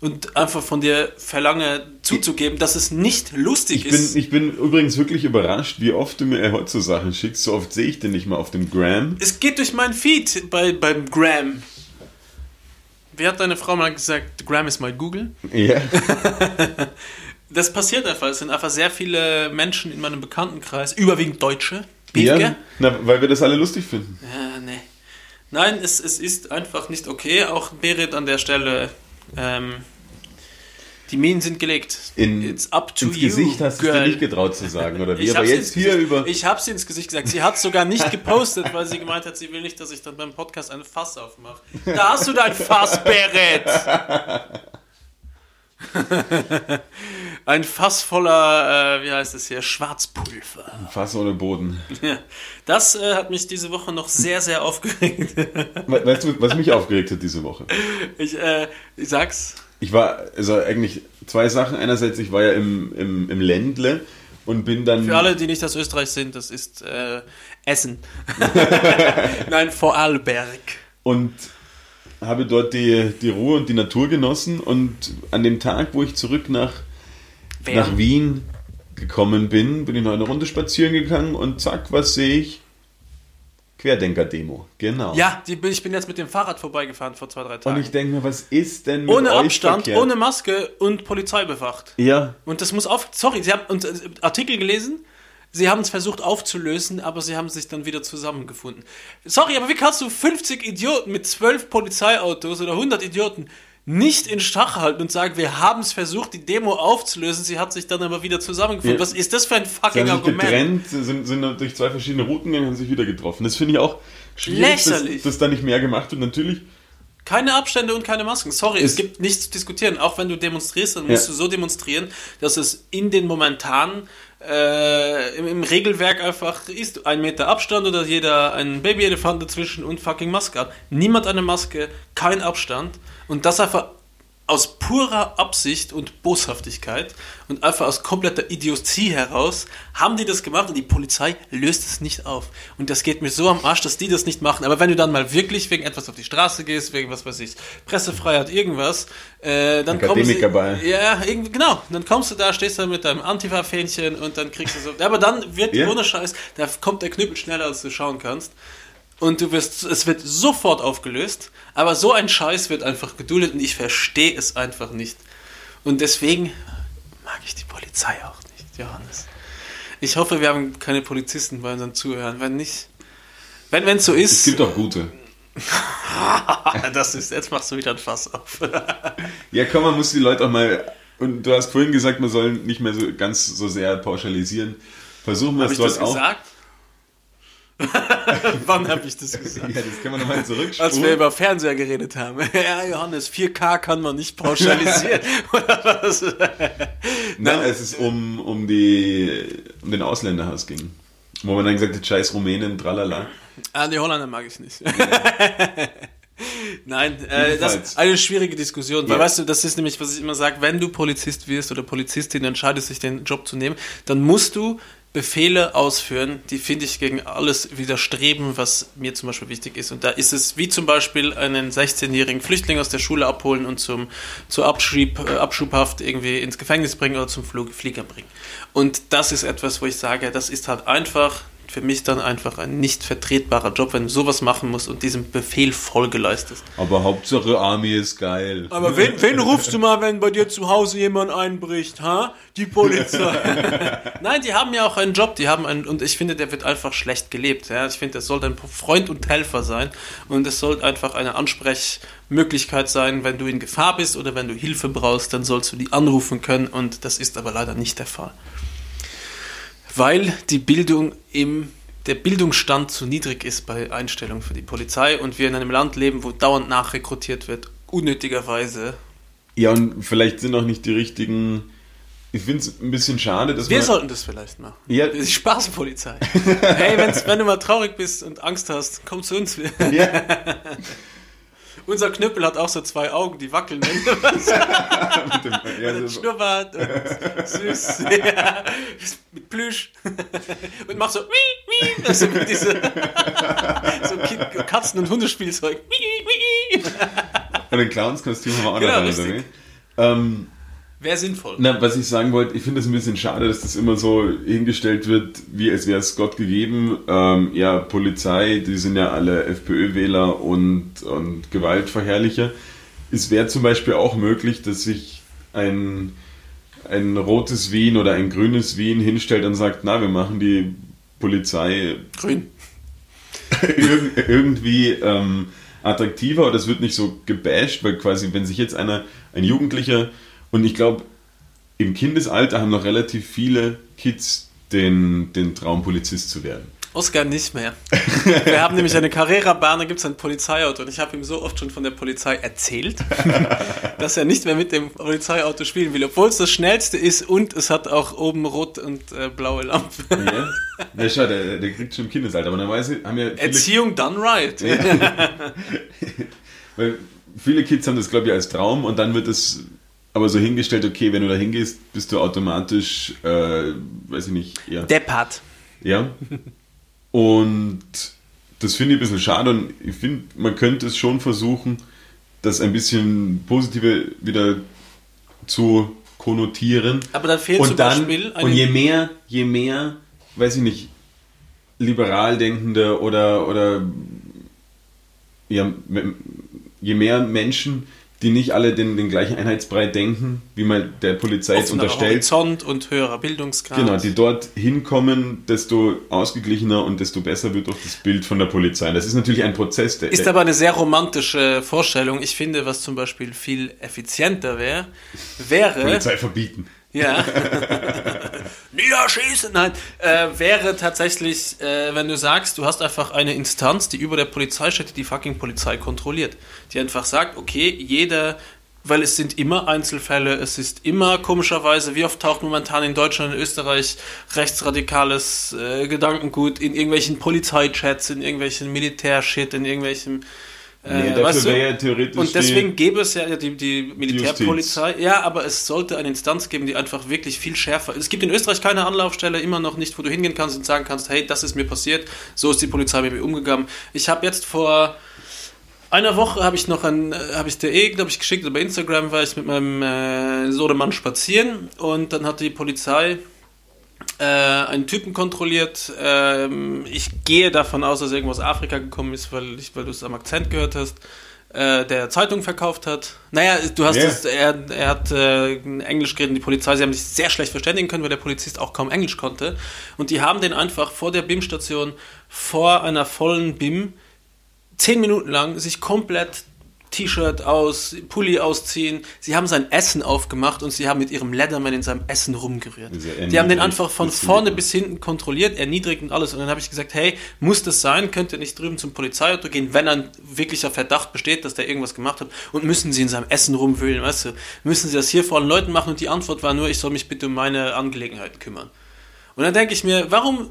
und einfach von dir verlange zuzugeben, dass es nicht lustig Ich bin, ist. ich bin übrigens wirklich überrascht, wie oft du mir El Cozzo Sachen schickst. So oft sehe ich den nicht mal auf dem Gram. es geht durch meinen Feed bei, beim Gram. Wie hat deine Frau mal gesagt, Gram ist mal Google? Ja. *laughs* Das passiert einfach. Es sind einfach sehr viele Menschen in meinem Bekanntenkreis, überwiegend Deutsche. Ja. Na, weil wir das alle lustig finden. Ja, nee. Nein, es, es ist einfach nicht okay. Auch Berit an der Stelle. Ähm, die Minen sind gelegt. In, It's up to ins you, Gesicht hast du es dir nicht getraut zu sagen, oder *laughs* wie? Ich Aber hab's jetzt hier Gesicht, über. Ich habe sie ins Gesicht gesagt. Sie hat sogar nicht gepostet, weil sie gemeint hat, sie will nicht, dass ich dann beim Podcast eine Fass aufmache. Da hast du dein Fass, Berit! *laughs* *laughs* Ein Fass voller, äh, wie heißt es hier, Schwarzpulver. Fass ohne Boden. Ja, das äh, hat mich diese Woche noch sehr, sehr aufgeregt. *laughs* We- Weißt du, was mich aufgeregt hat diese Woche? Ich, äh, ich sag's. Ich war, also eigentlich zwei Sachen. Einerseits, ich war ja im, im, im Ländle und bin dann. Für alle, die nicht aus Österreich sind, das ist äh, Essen. *laughs* Nein, Vorarlberg. und habe dort die, die Ruhe und die Natur genossen. Und an dem Tag, wo ich zurück nach, Wer? nach Wien gekommen bin, bin ich noch eine Runde spazieren gegangen und zack, was sehe ich? Querdenker-Demo. Genau. Ja, die, ich bin jetzt mit dem Fahrrad vorbeigefahren vor zwei, drei Und Tagen. ich denke mir, was ist denn mit ohne Abstand, verkehrt? ohne Maske und Polizei bewacht. Ja, Und das muss auf. Sorry, Sie haben und, äh, Artikel gelesen. Sie haben es versucht aufzulösen, aber sie haben sich dann wieder zusammengefunden. Sorry, aber wie kannst du 50 Idioten mit 12 Polizeiautos oder 100 Idioten nicht in Stach halten und sagen, wir haben es versucht, die Demo aufzulösen, sie hat sich dann aber wieder zusammengefunden. Ja. Was ist das für ein Sie fucking haben sich Argument? getrennt, sind, sind durch zwei verschiedene Routen gegangen, haben sich wieder getroffen. Das finde ich auch schwierig, dass, dass da nicht mehr gemacht wird. Natürlich, Keine Abstände und keine Masken. Sorry, es Es- gibt nichts zu diskutieren. Auch wenn du demonstrierst, dann musst Ja. du so demonstrieren, dass es in den momentanen äh, im, im Regelwerk einfach ist. Ein Meter Abstand oder jeder ein Babyelefant dazwischen und fucking Maske ab. Niemand eine Maske, kein Abstand. Und das einfach aus purer Absicht und Boshaftigkeit und einfach aus kompletter Idiotie heraus haben die das gemacht und die Polizei löst es nicht auf. Und das geht mir so am Arsch, dass die das nicht machen. Aber wenn du dann mal wirklich wegen etwas auf die Straße gehst, wegen was weiß ich, Pressefreiheit, irgendwas, äh, dann kommst du. Ja, genau. Dann kommst du da, stehst da mit deinem Antifa-Fähnchen und dann kriegst du so. Aber dann wird Ja. ohne Scheiß, da kommt der Knüppel schneller, als du schauen kannst. Und du wirst, es wird sofort aufgelöst, aber so ein Scheiß wird einfach geduldet und ich verstehe es einfach nicht. Und deswegen mag ich die Polizei auch nicht, Johannes. Ich hoffe, wir haben keine Polizisten bei unseren Zuhörern. Wenn nicht, wenn es so Es ist, gibt auch gute. *laughs* das ist, jetzt machst du wieder ein Fass auf. Ja, komm, man muss die Leute auch mal. Und du hast vorhin gesagt, man soll nicht mehr so ganz so sehr pauschalisieren. Versuchen wir es dort auch. gesagt? *laughs* Wann habe ich das gesagt? Ja, das können wir nochmal Als wir zurückspulen. über Fernseher geredet haben. *laughs* Ja, Johannes, 4K kann man nicht pauschalisieren. *laughs* Oder was? Nein, als es um, um, die, um den Ausländerhass ging. Wo man dann gesagt hat, scheiß Rumänen, tralala. Ah, die Holländer mag ich nicht. Nein, äh, das ist eine schwierige Diskussion, weil Ja. weißt du, das ist nämlich, was ich immer sage, wenn du Polizist wirst oder Polizistin entscheidest dich, den Job zu nehmen, dann musst du Befehle ausführen, die, finde ich, gegen alles widerstreben, was mir zum Beispiel wichtig ist. Und da ist es wie zum Beispiel einen 16-jährigen Flüchtling aus der Schule abholen und zum, zur Abschieb, äh, Abschubhaft irgendwie ins Gefängnis bringen oder zum Flug, Flieger bringen. Und das ist etwas, wo ich sage, das ist halt einfach für mich dann einfach ein nicht vertretbarer Job, wenn du sowas machen musst und diesem Befehl Folge leistest. Aber Hauptsache Army ist geil. Aber wen, wen rufst du mal, wenn bei dir zu Hause jemand einbricht, ha? Die Polizei. *laughs* Nein, die haben ja auch einen Job, die haben einen, und ich finde, der wird einfach schlecht gelebt. Ja? Ich finde, das soll dein Freund und Helfer sein und es soll einfach eine Ansprechmöglichkeit sein, wenn du in Gefahr bist oder wenn du Hilfe brauchst, dann sollst du die anrufen können und das ist aber leider nicht der Fall. Weil die Bildung im der Bildungsstand zu niedrig ist bei Einstellung für die Polizei und wir in einem Land leben, wo dauernd nachrekrutiert wird, unnötigerweise. Ja, und vielleicht sind auch nicht die richtigen. Ich finde es ein bisschen schade, dass Wir man. sollten das vielleicht machen. Ja. Die Spaßpolizei. *laughs* hey, wenn du mal traurig bist und Angst hast, komm zu uns. Ja, *laughs* Unser Knüppel hat auch so zwei Augen, die wackeln. Mit dem, *laughs* ja, so, Schnurrbart und *laughs* süß. Ja, mit Plüsch. Und macht so wie, wie. Also diese, *laughs* so Katzen- und Hundespielzeug. Wie, wie. und ein Clownskostüm haben wir auch Genau, noch richtig. oder? Ähm, Wäre sinnvoll. Na, was ich sagen wollte, ich finde es ein bisschen schade, dass das immer so hingestellt wird, wie als wäre es Gott gegeben. Ähm, ja, Polizei, die sind ja alle FPÖ-Wähler und, und Gewaltverherrlicher. Es wäre zum Beispiel auch möglich, dass sich ein, ein rotes Wien oder ein grünes Wien hinstellt und sagt, na, wir machen die Polizei Grün. *laughs* irg- irgendwie ähm, attraktiver oder es wird nicht so gebasht, weil quasi, wenn sich jetzt einer, ein Jugendlicher, und ich glaube, im Kindesalter haben noch relativ viele Kids den, den Traum, Polizist zu werden. Oskar nicht mehr. Wir haben nämlich eine Carrera-Bahn, da gibt es ein Polizeiauto und ich habe ihm so oft schon von der Polizei erzählt, *laughs* dass er nicht mehr mit dem Polizeiauto spielen will, obwohl es das schnellste ist und es hat auch oben rot und äh, blaue Lampe. Ja, ja schau, der, der kriegt schon im Kindesalter, aber normalerweise haben ja viele, Erziehung done right. *laughs* weil viele Kids haben das, glaube ich, als Traum und dann wird es aber so hingestellt, okay, wenn du da hingehst, bist du automatisch, äh, weiß ich nicht, ja. Deppert. Ja. Und das finde ich ein bisschen schade und ich finde, man könnte es schon versuchen, das ein bisschen positive wieder zu konnotieren. Aber dann fehlt zum Und dann, Beispiel und je mehr, je mehr, weiß ich nicht, liberal denkende oder, oder ja, je mehr Menschen, die nicht alle den, den gleichen Einheitsbrei denken, wie man der Polizei jetzt unterstellt, Horizont und höherer Bildungsgrad. Genau, die dort hinkommen, desto ausgeglichener und desto besser wird auch das Bild von der Polizei. Das ist natürlich ein Prozess, der, Ist aber eine sehr romantische Vorstellung. Ich finde, was zum Beispiel viel effizienter wäre, wäre. Polizei verbieten. Ja. *laughs* Niederschießen! Nein, äh, wäre tatsächlich, äh, wenn du sagst, du hast einfach eine Instanz, die über der Polizei steht, die fucking Polizei kontrolliert. Die einfach sagt, okay, jeder, weil es sind immer Einzelfälle, es ist immer komischerweise, wie oft taucht momentan in Deutschland und Österreich rechtsradikales äh, Gedankengut in irgendwelchen Polizeichats, in irgendwelchen Militärshit, in irgendwelchen Nee, Äh, dafür weißt du? wäre ja theoretisch Und deswegen gäbe es ja die, die Militärpolizei. Ja, aber es sollte eine Instanz geben, die einfach wirklich viel schärfer. Es gibt in Österreich keine Anlaufstelle, immer noch nicht, wo du hingehen kannst und sagen kannst, hey, das ist mir passiert, so ist die Polizei mit mir umgegangen. Ich habe jetzt vor einer Woche habe ich noch ein, äh, habe ich dir eh, glaube ich, geschickt, über Instagram war ich mit meinem äh, Sohnemann spazieren und dann hat die Polizei äh, einen Typen kontrolliert. Ähm, ich gehe davon aus, dass er irgendwo aus Afrika gekommen ist, weil, ich, weil du es am Akzent gehört hast. Äh, der Zeitung verkauft hat. Naja, du hast Ja. es, er, er hat äh, Englisch geredet, die Polizei, sie haben sich sehr schlecht verständigen können, weil der Polizist auch kaum Englisch konnte. Und die haben den einfach vor der BIM-Station, vor einer vollen BIM, zehn Minuten lang sich komplett T-Shirt aus, Pulli ausziehen. Sie haben sein Essen aufgemacht und sie haben mit ihrem Leatherman in seinem Essen rumgerührt. Die haben den einfach von vorne bis hinten kontrolliert, erniedrigt und alles. Und dann habe ich gesagt, hey, muss das sein? Könnt ihr nicht drüben zum Polizeiauto gehen, wenn ein wirklicher Verdacht besteht, dass der irgendwas gemacht hat? Und müssen sie in seinem Essen rumwühlen, weißt du? Müssen sie das hier vor allen Leuten machen? Und die Antwort war nur, ich soll mich bitte um meine Angelegenheiten kümmern. Und dann denke ich mir, warum,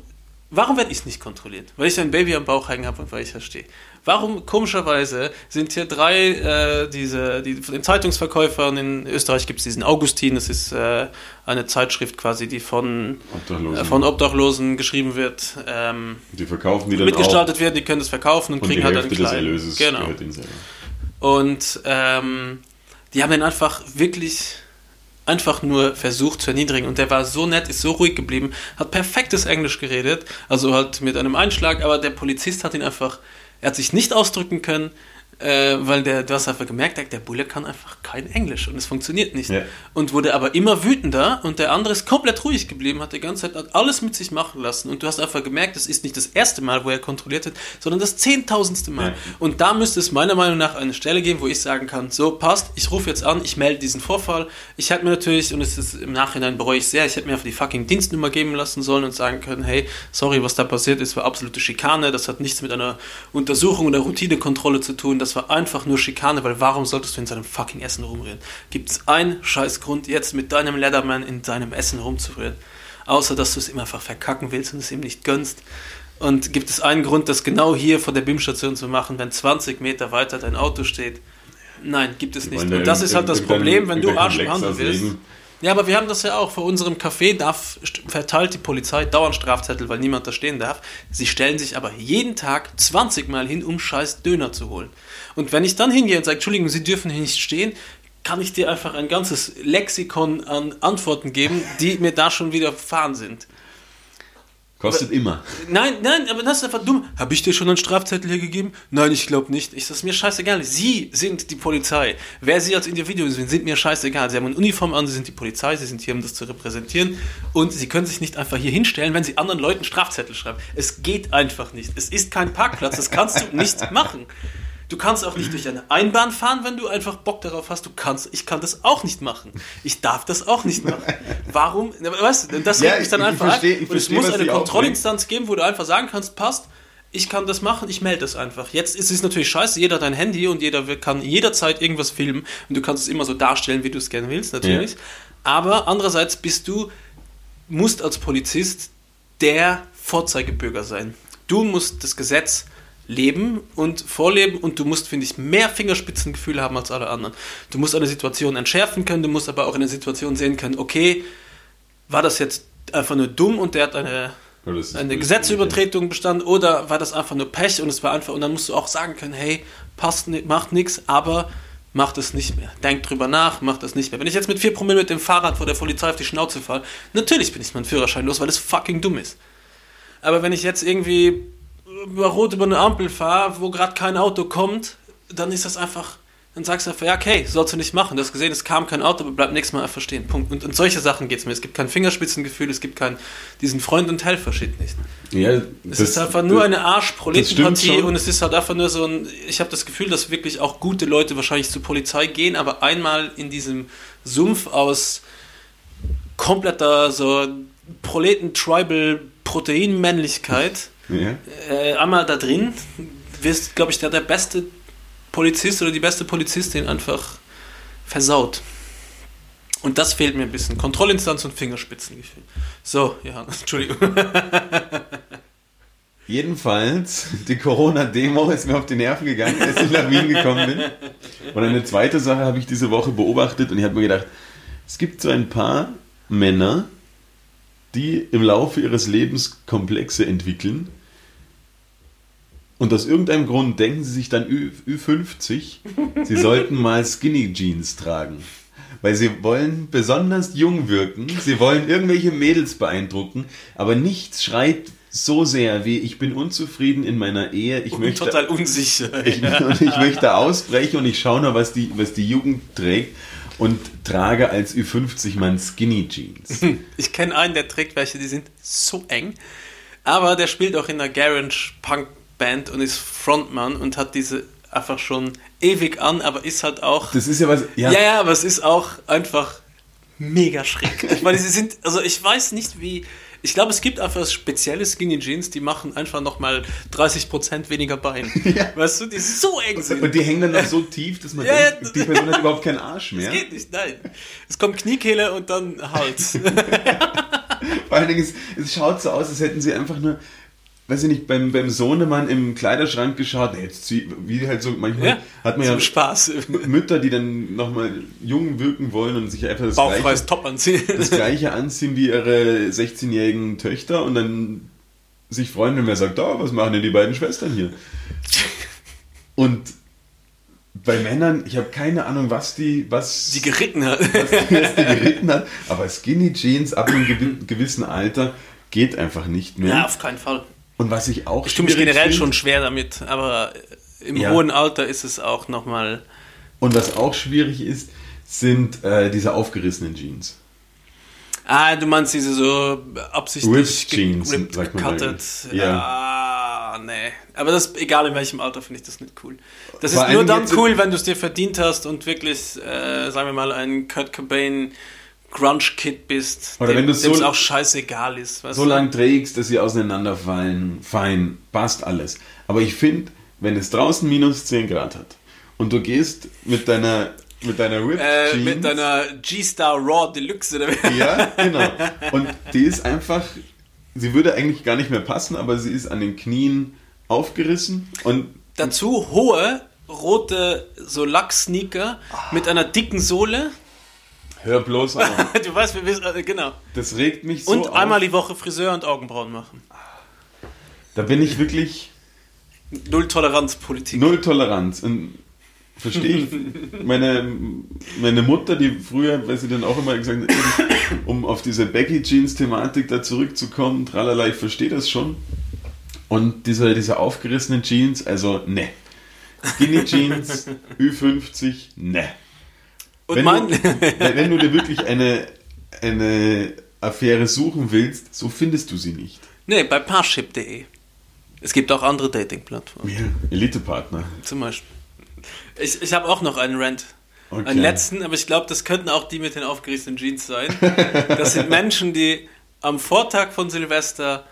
warum werde ich nicht kontrolliert? Weil ich ein Baby am Bauch hängen habe und weil ich da stehe. Warum, komischerweise, sind hier drei, äh, diese, die, von den Zeitungsverkäufern in Österreich gibt es diesen Augustin, das ist äh, eine Zeitschrift quasi, die von, Obdachlosen. äh, von Obdachlosen geschrieben wird, ähm, die verkaufen die dann mitgestaltet werden, die können das verkaufen und, auch und die kriegen halt einen Hälfte des kleinen. Erlöses Genau. gehört ihnen selber. Und ähm, die haben den einfach wirklich einfach nur versucht zu erniedrigen. Und der war so nett, ist so ruhig geblieben, hat perfektes Englisch geredet, also halt mit einem Einschlag, aber der Polizist hat ihn einfach, er hat sich nicht ausdrücken können, äh, weil der, du hast einfach gemerkt, der, Bulle kann einfach kein Englisch und es funktioniert nicht. Ja. Und wurde aber immer wütender und der andere ist komplett ruhig geblieben, hat die ganze Zeit alles mit sich machen lassen und du hast einfach gemerkt, es ist nicht das erste Mal, wo er kontrolliert hat, sondern das zehntausendste Mal. Ja. Und da müsste es meiner Meinung nach eine Stelle geben, wo ich sagen kann, so passt, ich rufe jetzt an, ich melde diesen Vorfall. Ich hätte mir natürlich, und es ist im Nachhinein bereue ich sehr, ich hätte mir einfach die fucking Dienstnummer geben lassen sollen und sagen können, hey, sorry, was da passiert ist, war absolute Schikane, das hat nichts mit einer Untersuchung oder Routinekontrolle zu tun, das war einfach nur Schikane, weil warum solltest du in seinem fucking Essen rumrühren? Gibt es einen scheiß Grund, jetzt mit deinem Leatherman in seinem Essen rumzurühren? Außer, dass du es ihm einfach verkacken willst und es ihm nicht gönnst. Und gibt es einen Grund, das genau hier vor der BIM-Station zu machen, wenn 20 Meter weiter dein Auto steht? Nein, gibt es nicht. Und das ist halt das Problem, wenn du Arsch im Handel willst. Ja, aber wir haben das ja auch. Vor unserem Café darf, verteilt die Polizei dauernd Strafzettel, weil niemand da stehen darf. Sie stellen sich aber jeden Tag 20 Mal hin, um scheiß Döner zu holen. Und wenn ich dann hingehe und sage, Entschuldigung, Sie dürfen hier nicht stehen, kann ich dir einfach ein ganzes Lexikon an Antworten geben, die mir da schon wieder fahren sind. Kostet immer. Nein, nein, aber das ist einfach dumm. Habe ich dir schon einen Strafzettel hier gegeben? Nein, ich glaube nicht. Ich, das ist mir scheißegal. Sie sind die Polizei. Wer Sie als Individuum sind, sind mir scheißegal. Sie haben eine Uniform an, Sie sind die Polizei, Sie sind hier, um das zu repräsentieren. Und Sie können sich nicht einfach hier hinstellen, wenn Sie anderen Leuten Strafzettel schreiben. Es geht einfach nicht. Es ist kein Parkplatz. Das kannst du nicht machen. Du kannst auch nicht durch eine Einbahn fahren, wenn du einfach Bock darauf hast. Du kannst, ich kann das auch nicht machen. Ich darf das auch nicht machen. Warum? Weißt du, das Ja, mich dann ich- ich einfach versteh- ich Und es versteh, muss eine. Kontrollinstanz geben, wo du einfach sagen kannst, passt, ich kann das machen, ich melde das einfach. Jetzt ist es natürlich scheiße, jeder hat ein Handy und jeder kann jederzeit irgendwas filmen und du kannst es immer so darstellen, wie du es gerne willst, natürlich. Ja. Aber andererseits bist du, musst als Polizist der Vorzeigebürger sein. Du musst das Gesetz leben und vorleben und du musst, finde ich, mehr Fingerspitzengefühl haben als alle anderen. Du musst eine Situation entschärfen können, du musst aber auch in der Situation sehen können, okay, war das jetzt einfach nur dumm und der hat eine, eine Gesetzesübertretung bestanden oder war das einfach nur Pech und es war einfach, und dann musst du auch sagen können, hey, passt, macht nichts, aber macht es nicht mehr. Denkt drüber nach, macht es nicht mehr. Wenn ich jetzt mit 4 Promille mit dem Fahrrad vor der Polizei auf die Schnauze falle, natürlich bin ich meinen Führerschein los, weil es fucking dumm ist. Aber wenn ich jetzt irgendwie über rot über eine Ampel fahre, wo gerade kein Auto kommt, dann ist das einfach, dann sagst du einfach, ja, okay, sollst du nicht machen. Du hast gesehen, es kam kein Auto, aber bleib nächstes Mal einfach stehen. Punkt. Und, und solche Sachen geht es mir. Es gibt kein Fingerspitzengefühl, es gibt keinen, diesen Freund- und Helfer-Shit nicht. Ja, Es ist einfach nur eine Arschproletenpartie und es ist halt einfach nur so ein, ich habe das Gefühl, dass wirklich auch gute Leute wahrscheinlich zur Polizei gehen, aber einmal in diesem Sumpf aus kompletter so Proleten-Tribal-Proteinmännlichkeit Ja. äh, einmal da drin wirst, glaube ich, der, der beste Polizist oder die beste Polizistin einfach versaut. Und das fehlt mir ein bisschen. Kontrollinstanz und Fingerspitzengefühl. So, ja, *laughs* Entschuldigung. Jedenfalls, die Corona-Demo ist mir auf die Nerven gegangen, als ich nach Wien gekommen bin. Und eine zweite Sache habe ich diese Woche beobachtet und ich habe mir gedacht, es gibt so ein paar Männer, die im Laufe ihres Lebens Komplexe entwickeln. Und aus irgendeinem Grund denken sie sich dann Ü, Ü50, sie sollten mal Skinny Jeans tragen. Weil sie wollen besonders jung wirken, sie wollen irgendwelche Mädels beeindrucken, aber nichts schreit so sehr wie ich bin unzufrieden in meiner Ehe, ich möchte Total unsicher. ich, und ich möchte ausbrechen und ich schaue noch, was die, was die Jugend trägt und trage als Ü50 mein Skinny Jeans. *laughs* Ich kenne einen, der trägt welche, die sind so eng. Aber der spielt auch in einer Garage Punk Band und ist Frontmann und hat diese einfach schon ewig an, aber ist halt auch. Das ist ja was, ja, ja, ja, aber es ist auch einfach mega schräg. Ich meine, sie sind, also ich weiß nicht wie. Ich glaube, es gibt einfach spezielle Skinny Jeans, die machen einfach nochmal 30% weniger Bein. *laughs* Weißt du, die so eng sind. und die hängen dann noch so tief, dass man Ja, ja. denkt, die Person hat überhaupt keinen Arsch mehr. Das geht nicht, nein. Es kommt Kniekehle und dann Hals. *laughs* Vor allen Dingen, es, es schaut so aus, als hätten sie einfach nur, weiß ich nicht, beim, beim Sohnemann im Kleiderschrank geschaut, jetzt zieh, wie halt so, manchmal ja, hat man ja Spaß. Mütter, die dann nochmal jung wirken wollen und sich einfach das Bauchfreies gleiche, Top anziehen. das gleiche anziehen wie ihre 16-jährigen Töchter und dann sich freuen, wenn man sagt, oh, was machen denn die beiden Schwestern hier? Und bei Männern, ich habe keine Ahnung, was die, was Die geritten hat. was die erste geritten hat, aber Skinny Jeans ab einem gewi- gewissen Alter geht einfach nicht mehr. Ja, auf keinen Fall. Und was ich auch Ich tue mich generell find- schon schwer damit, aber im Ja. hohen Alter ist es auch nochmal. Und was auch schwierig ist, sind äh, diese aufgerissenen Jeans. Ah, du meinst diese so absichtlich Ripped ge- Jeans, ripped, sagt man gecuttet. Ja. Ah, nee. Aber das, egal in welchem Alter, finde ich das nicht cool. Das Vor ist nur dann cool, wenn du es dir verdient hast und wirklich, äh, sagen wir mal, ein Kurt Cobain Grunge-Kid bist, Oder dem wenn du so- auch scheißegal ist. So du? lang trägst, dass sie auseinanderfallen, fein, passt alles. Aber ich finde, wenn es draußen minus 10 Grad hat und du gehst mit deiner, mit deiner Ripped Äh, Jeans... mit deiner G-Star Raw Deluxe oder? Ja, *laughs* genau. Und die ist einfach, sie würde eigentlich gar nicht mehr passen, aber sie ist an den Knien aufgerissen und Dazu hohe rote so Lack-Sneaker mit einer dicken Sohle. Hör bloß auf. *laughs* Du weißt, wir wissen, äh, genau. Das regt mich so Und auf. einmal die Woche Friseur und Augenbrauen machen. Da bin ich wirklich Null Toleranzpolitik. null Toleranz. Und verstehe ich. *laughs* Meine, meine Mutter, die früher, weil sie dann auch immer gesagt hat, um auf diese Becky Jeans Thematik da zurückzukommen, tralala, ich verstehe das schon. Und diese, diese aufgerissenen Jeans, also ne. Skinny Jeans, *laughs* Ü50, ne. Und wenn, mein, du, wenn du dir wirklich eine, eine Affäre suchen willst, so findest du sie nicht. nee, bei Parship.de. Es gibt auch andere Dating-Plattformen, Elite-Partner. zum Beispiel. Ich, ich habe auch noch einen Rant. Okay. Einen letzten, aber ich glaube, das könnten auch die mit den aufgerissenen Jeans sein. Das sind *laughs* Menschen, die am Vortag von Silvester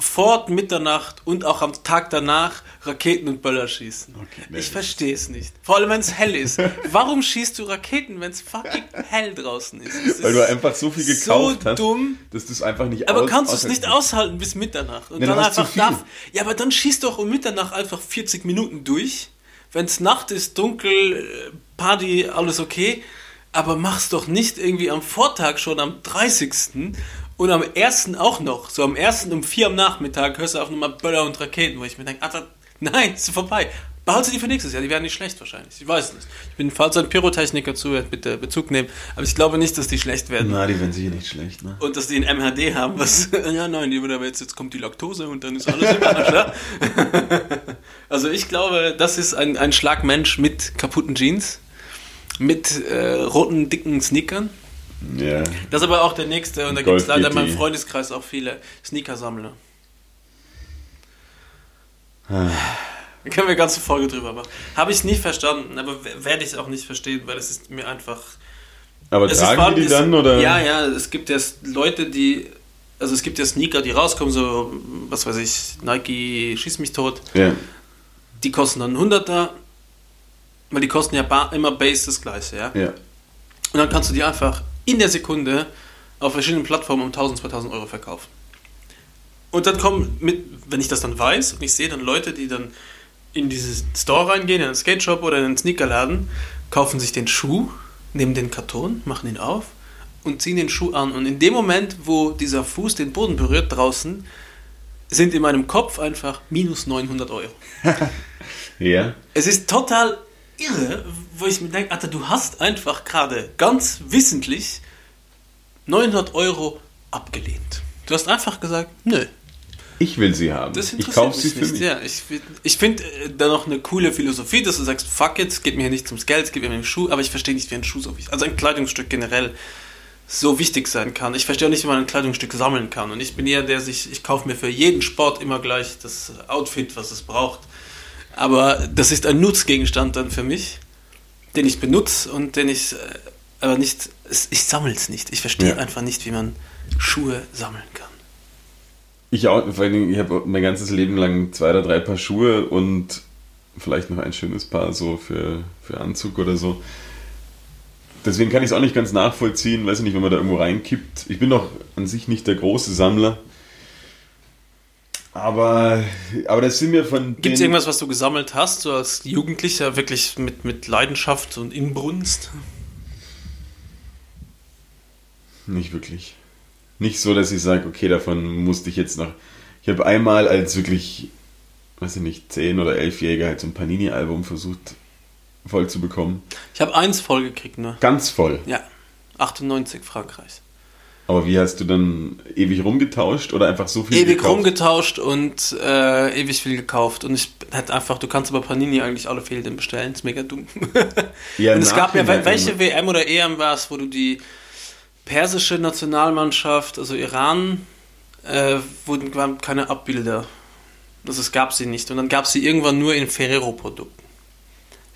vor Mitternacht und auch am Tag danach Raketen und Böller schießen. Okay, nee. ich verstehe es nicht. Vor allem, wenn es hell ist. *laughs* Warum schießt du Raketen, wenn es fucking hell draußen ist? Es Weil ist du einfach so viel gekauft so hast, dumm. dass du es einfach nicht Aber aus- kannst du es nicht aushalten bis Mitternacht? Und Ja, du dann einfach darf. Ja, aber dann schießt doch um Mitternacht einfach 40 Minuten durch. Wenn es Nacht ist, dunkel, äh, Party, alles okay. Aber mach's doch nicht irgendwie am Vortag schon am 30. und am 1. auch noch. So am 1. um 4 am Nachmittag hörst du auf nochmal Böller und Raketen, wo ich mir denke, Alter, nein, ist vorbei. Behalte die für nächstes Jahr, die werden nicht schlecht wahrscheinlich. Ich weiß nicht. Ich bin, falls ein Pyrotechniker zuhört, bitte Bezug nehmen. Aber ich glaube nicht, dass die schlecht werden. Na, die werden sicher nicht schlecht, ne? Und dass die ein MHD haben, was. *laughs* Ja, nein, die aber jetzt, jetzt kommt die Laktose und dann ist alles im Arsch, ja? *laughs* Also ich glaube, das ist ein, ein Schlagmensch mit kaputten Jeans, mit äh, roten, dicken Sneakern. Ja. Das ist aber auch der nächste und da gibt es leider in meinem. Freundeskreis auch viele Sneakersammler. Ah. Da können wir eine ganze Folge drüber machen. Habe ich nie verstanden, aber werde ich auch nicht verstehen, weil es ist mir einfach Aber Es tragen allem die das- dann oder? Ja, ja, es gibt ja Leute, die. Also es gibt ja Sneaker, die rauskommen, so, was weiß ich, Nike Schieß mich tot. Ja. Die kosten dann 100er, weil die kosten ja immer Base das gleiche, ja. ja. Und dann kannst du die einfach in der Sekunde auf verschiedenen Plattformen um 1000, 2000 Euro verkaufen. Und dann kommen, mit, wenn ich das dann weiß und ich sehe dann Leute, die dann in dieses Store reingehen, in einen Skate Shop oder in einen Sneakerladen, kaufen sich den Schuh, nehmen den Karton, machen ihn auf und ziehen den Schuh an. Und in dem Moment, wo dieser Fuß den Boden berührt draußen, sind in meinem Kopf einfach minus 900 Euro. *laughs* Ja. Es ist total irre, wo ich mir denke, Alter, du hast einfach gerade ganz wissentlich 900 Euro abgelehnt. Du hast einfach gesagt, nö, Ich will sie haben. das ich interessiert kaufe sie für nicht. mich. Ja, ich ich finde äh, da noch eine coole Philosophie, dass du sagst, fuck it, es geht mir hier nicht ums Geld, es geht mir um den Schuh, aber ich verstehe nicht, wie ein Schuh so wichtig also ein Kleidungsstück generell so wichtig sein kann. Ich verstehe auch nicht, wie man ein Kleidungsstück sammeln kann. Und ich bin eher der, sich, ich kaufe mir für jeden Sport immer gleich das Outfit, was es braucht. Aber das ist ein Nutzgegenstand dann für mich, den ich benutze und den ich äh, aber nicht, ich sammle es nicht. Ich verstehe Ja. einfach nicht, wie man Schuhe sammeln kann. Ich auch, vor allen Dingen, ich habe mein ganzes Leben lang zwei oder drei Paar Schuhe und vielleicht noch ein schönes Paar so für, für Anzug oder so. Deswegen kann ich es auch nicht ganz nachvollziehen, weiß ich nicht, wenn man da irgendwo reinkippt. Ich bin doch an sich nicht der große Sammler. Aber, aber das sind mir von Gibt es irgendwas, was du gesammelt hast, so als Jugendlicher, wirklich mit, mit Leidenschaft und Inbrunst? Nicht wirklich. Nicht so, dass ich sage, okay, davon musste ich jetzt noch. Ich habe einmal als wirklich, weiß ich nicht, 10- oder 11-Jähriger halt so ein Panini-Album versucht voll zu bekommen. Ich habe eins vollgekriegt nur. Ganz voll. Ja, 98 Frankreich. Aber wie hast du dann ewig rumgetauscht oder einfach so viel Ewig gekauft? rumgetauscht und äh, ewig viel gekauft. Und ich hätte einfach, du kannst aber Panini eigentlich alle Fehlen bestellen. ist mega dumm. *laughs* Ja, und es gab ja, welche. WM oder EM war es, wo du die persische Nationalmannschaft, also Iran, äh, wurden waren keine Abbilder. Also es gab sie nicht. Und dann gab sie irgendwann nur in Ferrero-Produkten.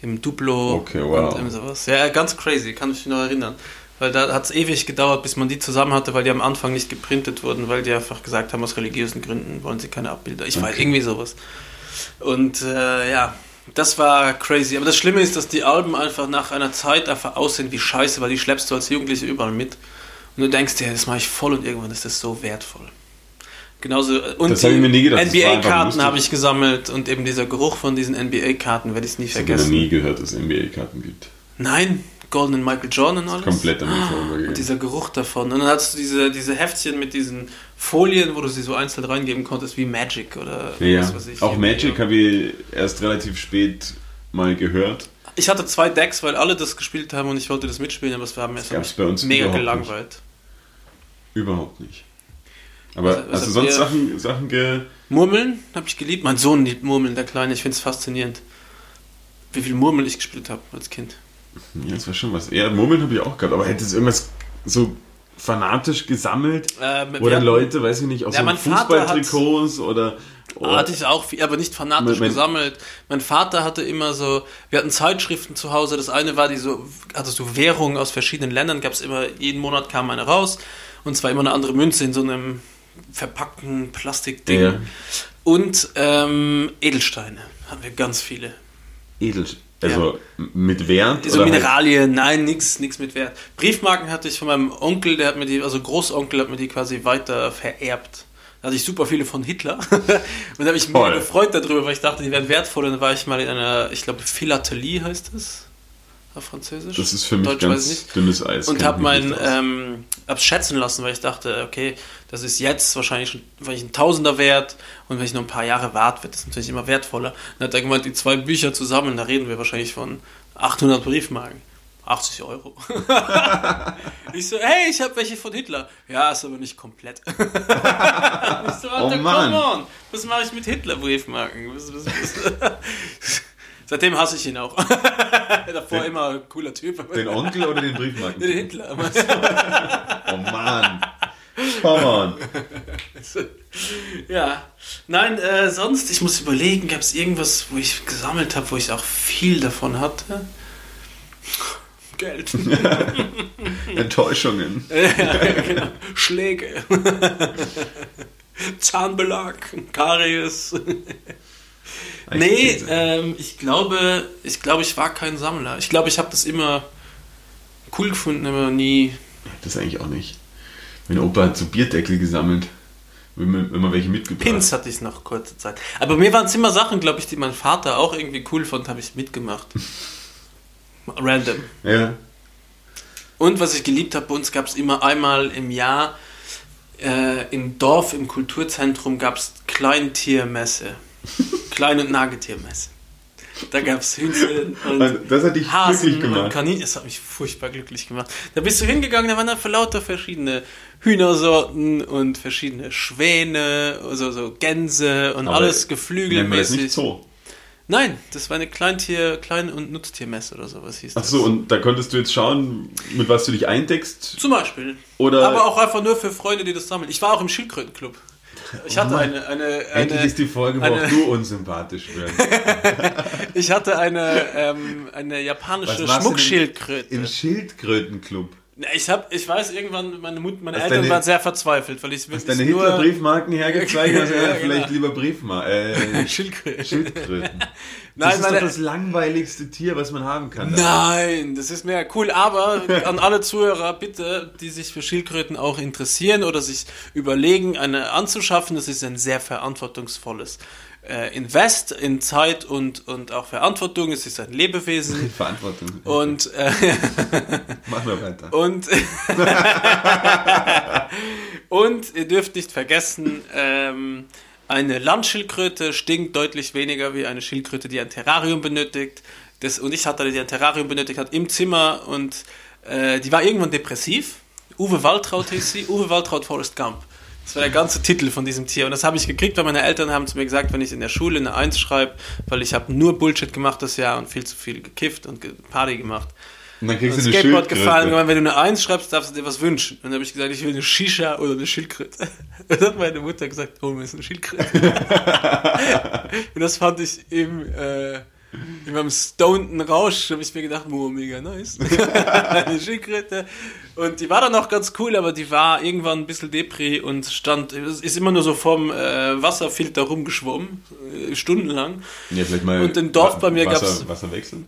Im Duplo Okay, wow. und sowas. Ja, ganz crazy, kann ich mich noch erinnern. Weil da hat es ewig gedauert, bis man die zusammen hatte, weil die am Anfang nicht geprintet wurden, weil die einfach gesagt haben, aus religiösen Gründen wollen sie keine Abbilder. Ich weiß, Okay. irgendwie sowas. Und äh, ja, das war crazy. Aber das Schlimme ist, dass die Alben einfach nach einer Zeit einfach aussehen wie Scheiße, weil die schleppst du als Jugendliche überall mit. Und du denkst dir, das mache ich voll und irgendwann ist das so wertvoll. Genauso. Und war einfach NBA-Karten habe ich gesammelt und eben dieser Geruch von diesen NBA-Karten werde ich nie Ich habe noch vergessen. nie gehört, dass es NBA-Karten gibt. Nein, Goldenen Michael Jordan und alles. Komplett an mir Und vorübergegangen. dieser Geruch davon. Und dann hattest du diese, diese Heftchen mit diesen Folien, wo du sie so einzeln reingeben konntest, wie Magic oder Ja, was weiß ich. auch Magic habe ich erst relativ spät mal gehört. Ich hatte zwei Decks, weil alle das gespielt haben und ich wollte das mitspielen, aber es war mir gab's bei uns mega gelangweilt. Überhaupt nicht. Aber was hast du sonst Sachen, Sachen ge... Murmeln habe ich geliebt. Mein Sohn liebt Murmeln, der Kleine. Ich finde es faszinierend, wie viel Murmeln ich gespielt habe als Kind. Ja, das war schon was. Ja, Murmeln habe ich auch gehabt, aber hätte es irgendwas so fanatisch gesammelt? Ähm, Oder hatten- Leute, weiß ich nicht, aus Ja, so Fußballtrikots oder... Ah, Hatte ich auch, viel, aber nicht fanatisch Mein- gesammelt. Mein Vater hatte immer so, wir hatten Zeitschriften zu Hause. Das eine war die so, hattest du Währungen aus verschiedenen Ländern, gab es immer, jeden Monat kam eine raus. Und zwar immer eine andere Münze in so einem verpackten Plastikding. Ja. Und ähm, Edelsteine hatten wir ganz viele. Edel... Also mit Wert? So oder halt- Mineralien, nein, nix, nix mit Wert. Briefmarken hatte ich von meinem Onkel, der hat mir die, also Großonkel hat mir die quasi weiter vererbt. Da hatte ich super viele von Hitler. *laughs* und da habe ich mich gefreut darüber, weil ich dachte, die wären wertvoll. Und dann war ich mal in einer, ich glaube, Philatelie heißt das. Auf Französisch. Das ist für mich Deutsch ganz dünnes Eis. Und habe ich mich mein, nicht aus. ähm, hab's schätzen lassen, weil ich dachte, okay, das ist jetzt wahrscheinlich schon wahrscheinlich ein Tausender wert und wenn ich noch ein paar Jahre warte, wird das natürlich immer wertvoller. Dann hat er gemeint, die zwei Bücher zusammen, da reden wir wahrscheinlich von 800 Briefmarken. 80 Euro. *laughs* ich so, hey, ich habe welche von Hitler. Ja, ist aber nicht komplett. *laughs* ich so, Alter, Oh Mann. come on. Was mache ich mit Hitler-Briefmarken? *laughs* Seitdem hasse ich ihn auch. *laughs* Davor Den- immer ein cooler Typ. Den Onkel oder den Briefmarken? *laughs* Den Hitler. Oh Mann. Come on. Ja, nein, äh, sonst, ich muss überlegen, gab es irgendwas, wo ich gesammelt habe, wo ich auch viel davon hatte? Geld. *laughs* Enttäuschungen. ja, genau. Schläge. Zahnbelag, Karies. Nee, ähm, ich glaube, ich glaube, ich war kein Sammler. Ich glaube, ich habe das immer cool gefunden, aber nie. Das eigentlich auch nicht. Mein Opa hat so Bierdeckel gesammelt. wenn man, wenn man welche mitgebracht Pins hatte ich noch kurze Zeit. Aber mir waren es immer Sachen, glaube ich, die mein Vater auch irgendwie cool fand, habe ich mitgemacht. *laughs* Random. Ja. Und was ich geliebt habe, bei uns gab es immer einmal im Jahr äh, im Dorf, im Kulturzentrum gab es Kleintiermesse. Klein- und Nagetiermesse. Da gab es Hühnchen und Also, das hat dich Hasen glücklich gemacht. und Kaninchen. Das hat mich furchtbar glücklich gemacht. Da bist du hingegangen, da waren da für lauter verschiedene Hühnersorten und verschiedene Schwäne, also so Gänse und Aber alles wir das nicht geflügelmäßig. so. Nein, das war eine Kleintier-, Klein- und Nutztiermesse oder sowas hieß das. Ach so, und da konntest du jetzt schauen, mit was du dich eindeckst? Zum Beispiel. Oder- Aber auch einfach nur für Freunde, die das sammeln. Ich war auch im Schildkrötenclub. Ich hatte eine, eine, Endlich eine ist die Folge, wo eine- auch du unsympathisch wirst. *laughs* ich hatte eine, ähm, eine japanische Schmuckschildkröte. Im Schildkrötenclub. Ich hab, ich weiß irgendwann, meine Mutter, meine Hast Eltern deine- waren sehr verzweifelt, weil ich Hast wirklich deine nur Hitler-Briefmarken hergezeigt? Also, *laughs* Ja, ja, genau. vielleicht lieber Briefmarken. Äh, Schildkröte. *laughs* Schildkröten. *laughs* Nein, das ist meine- doch das langweiligste Tier, was man haben kann. Nein, das ist mega cool. Aber an alle Zuhörer bitte, die sich für Schildkröten auch interessieren oder sich überlegen, eine anzuschaffen, das ist ein sehr verantwortungsvolles äh, Invest in Zeit und, und auch Verantwortung. Es ist ein Lebewesen. *laughs* Verantwortung. Und, *laughs* äh, Machen wir weiter. und, *laughs* und ihr dürft nicht vergessen, ähm, eine Landschildkröte stinkt deutlich weniger wie eine Schildkröte, die ein Terrarium benötigt. Das, und ich hatte eine, die ein Terrarium benötigt hat, im Zimmer und äh, die war irgendwann depressiv. Uwe Waltraud hieß sie, Uwe Waltraud Forrest Gump. Das war der ganze Titel von diesem Tier. Und das habe ich gekriegt, weil meine Eltern haben zu mir gesagt, wenn ich in der Schule eine Eins schreibe, weil ich habe nur Bullshit gemacht das Jahr und viel zu viel gekifft und Party gemacht. Und dann kriegst Und du eine Skateboard Schildkröte. gefallen, wenn du eine Eins schreibst, darfst du dir was wünschen. Und dann habe ich gesagt, ich will eine Shisha oder eine Schildkröte. *laughs* Und dann hat meine Mutter gesagt, oh, mir ist eine Schildkröte. *laughs* und das fand ich im, äh, in meinem stoneden Rausch, habe ich mir gedacht, oh, mega nice. *laughs* eine Schildkröte. Und die war dann auch ganz cool, aber die war irgendwann ein bisschen Depri und stand, ist immer nur so vorm äh, Wasserfilter rumgeschwommen, äh, stundenlang. Ja, vielleicht mal Und im Dorf bei mir Wasser, gab's- Wasser wechseln.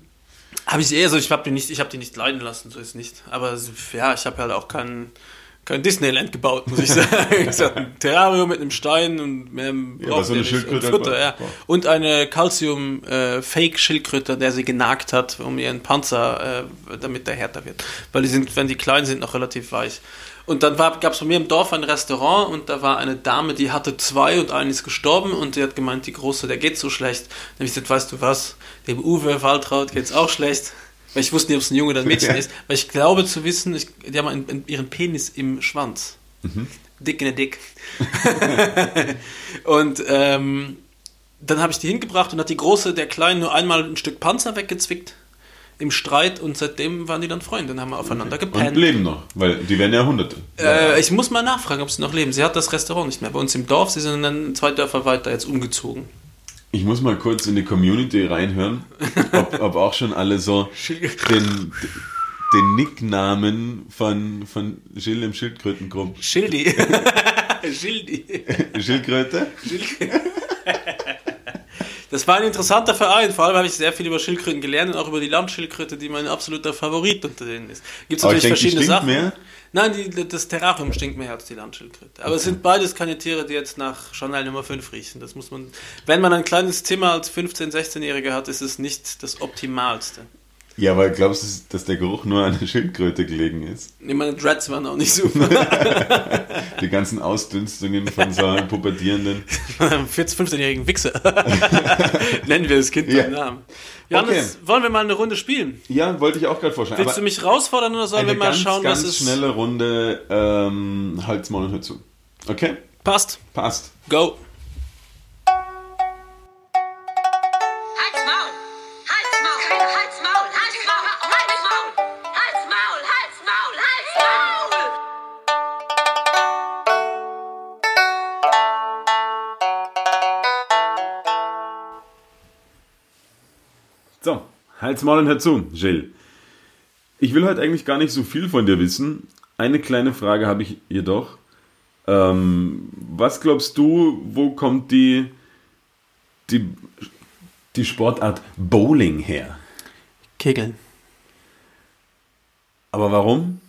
Habe ich eher so, ich habe die nicht, ich habe die nicht leiden lassen, so ist nicht. Aber ja, ich habe halt auch kein, kein Disneyland gebaut, muss ich sagen. *laughs* hatte ein Terrarium mit einem Stein und mehr braucht so eine. Schildkröte und Futter, ja. Und eine Calcium äh, der sie genagt hat, um ihren Panzer, äh, damit der härter wird, weil die sind, wenn die klein sind, noch relativ weich. Und dann gab es bei mir im Dorf ein Restaurant und da war eine Dame, die hatte zwei und eine ist gestorben und die hat gemeint, die Große, der geht so schlecht. Dann habe ich gesagt, weißt du was, dem Uwe Waltraud geht's auch schlecht. Weil ich wusste nicht, ob es ein Junge oder ein Mädchen *laughs* ist. Weil ich glaube zu wissen, ich, die haben einen, einen, ihren Penis im Schwanz. Dick in der Dick. *laughs* und ähm, dann habe ich die hingebracht und hat die Große der Kleinen nur einmal ein Stück Panzer weggezwickt im Streit und seitdem waren die dann Freunde und haben aufeinander Und gepennt. leben noch, weil die werden ja Hunderte. Äh, ich muss mal nachfragen, ob sie noch leben. Sie hat das Restaurant nicht mehr. Bei uns im Dorf, sie sind dann zwei Dörfer weiter jetzt umgezogen. Ich muss mal kurz in die Community reinhören, ob, *laughs* ob auch schon alle so den, den Nicknamen von, von Gilles im Schildkrötengrupp. Schildi. *laughs* Schildi. Schildkröte? Das war ein interessanter Verein. Vor allem habe ich sehr viel über Schildkröten gelernt und auch über die Landschildkröte, die mein absoluter Favorit unter denen ist. Gibt es natürlich verschiedene Sachen. mehr. Nein, die, das Terrarium stinkt mehr als die Landschildkröte. Aber es sind beides keine Tiere, die jetzt nach Chanel Nummer 5 riechen. Das muss man. Wenn man ein kleines Zimmer als 15-, 16-Jähriger hat, ist es nicht das Optimalste. Ja, aber glaubst du, dass der Geruch nur an der Schildkröte gelegen ist? Nee, Meine Dreads waren auch nicht super. *laughs* Die ganzen Ausdünstungen von so einem pubertierenden. *laughs* 14-, 15-jährigen Wichser. *laughs* Nennen wir das Kind Ja. beim Namen. Johannes, wollen wir mal eine Runde spielen? Ja, wollte ich auch gerade vorstellen. Willst du mich herausfordern oder sollen wir eine mal ganz, schauen, ganz was es schnelle Runde ähm, Halt's Maul und hör zu. Okay? passt? Passt. Go. So, Halt's Maul und hör zu, Jill. Ich will heute eigentlich gar nicht so viel von dir wissen. Eine kleine Frage habe ich jedoch. Ähm, was glaubst du, wo kommt die, die, die Sportart Bowling her? Kegeln. Aber warum?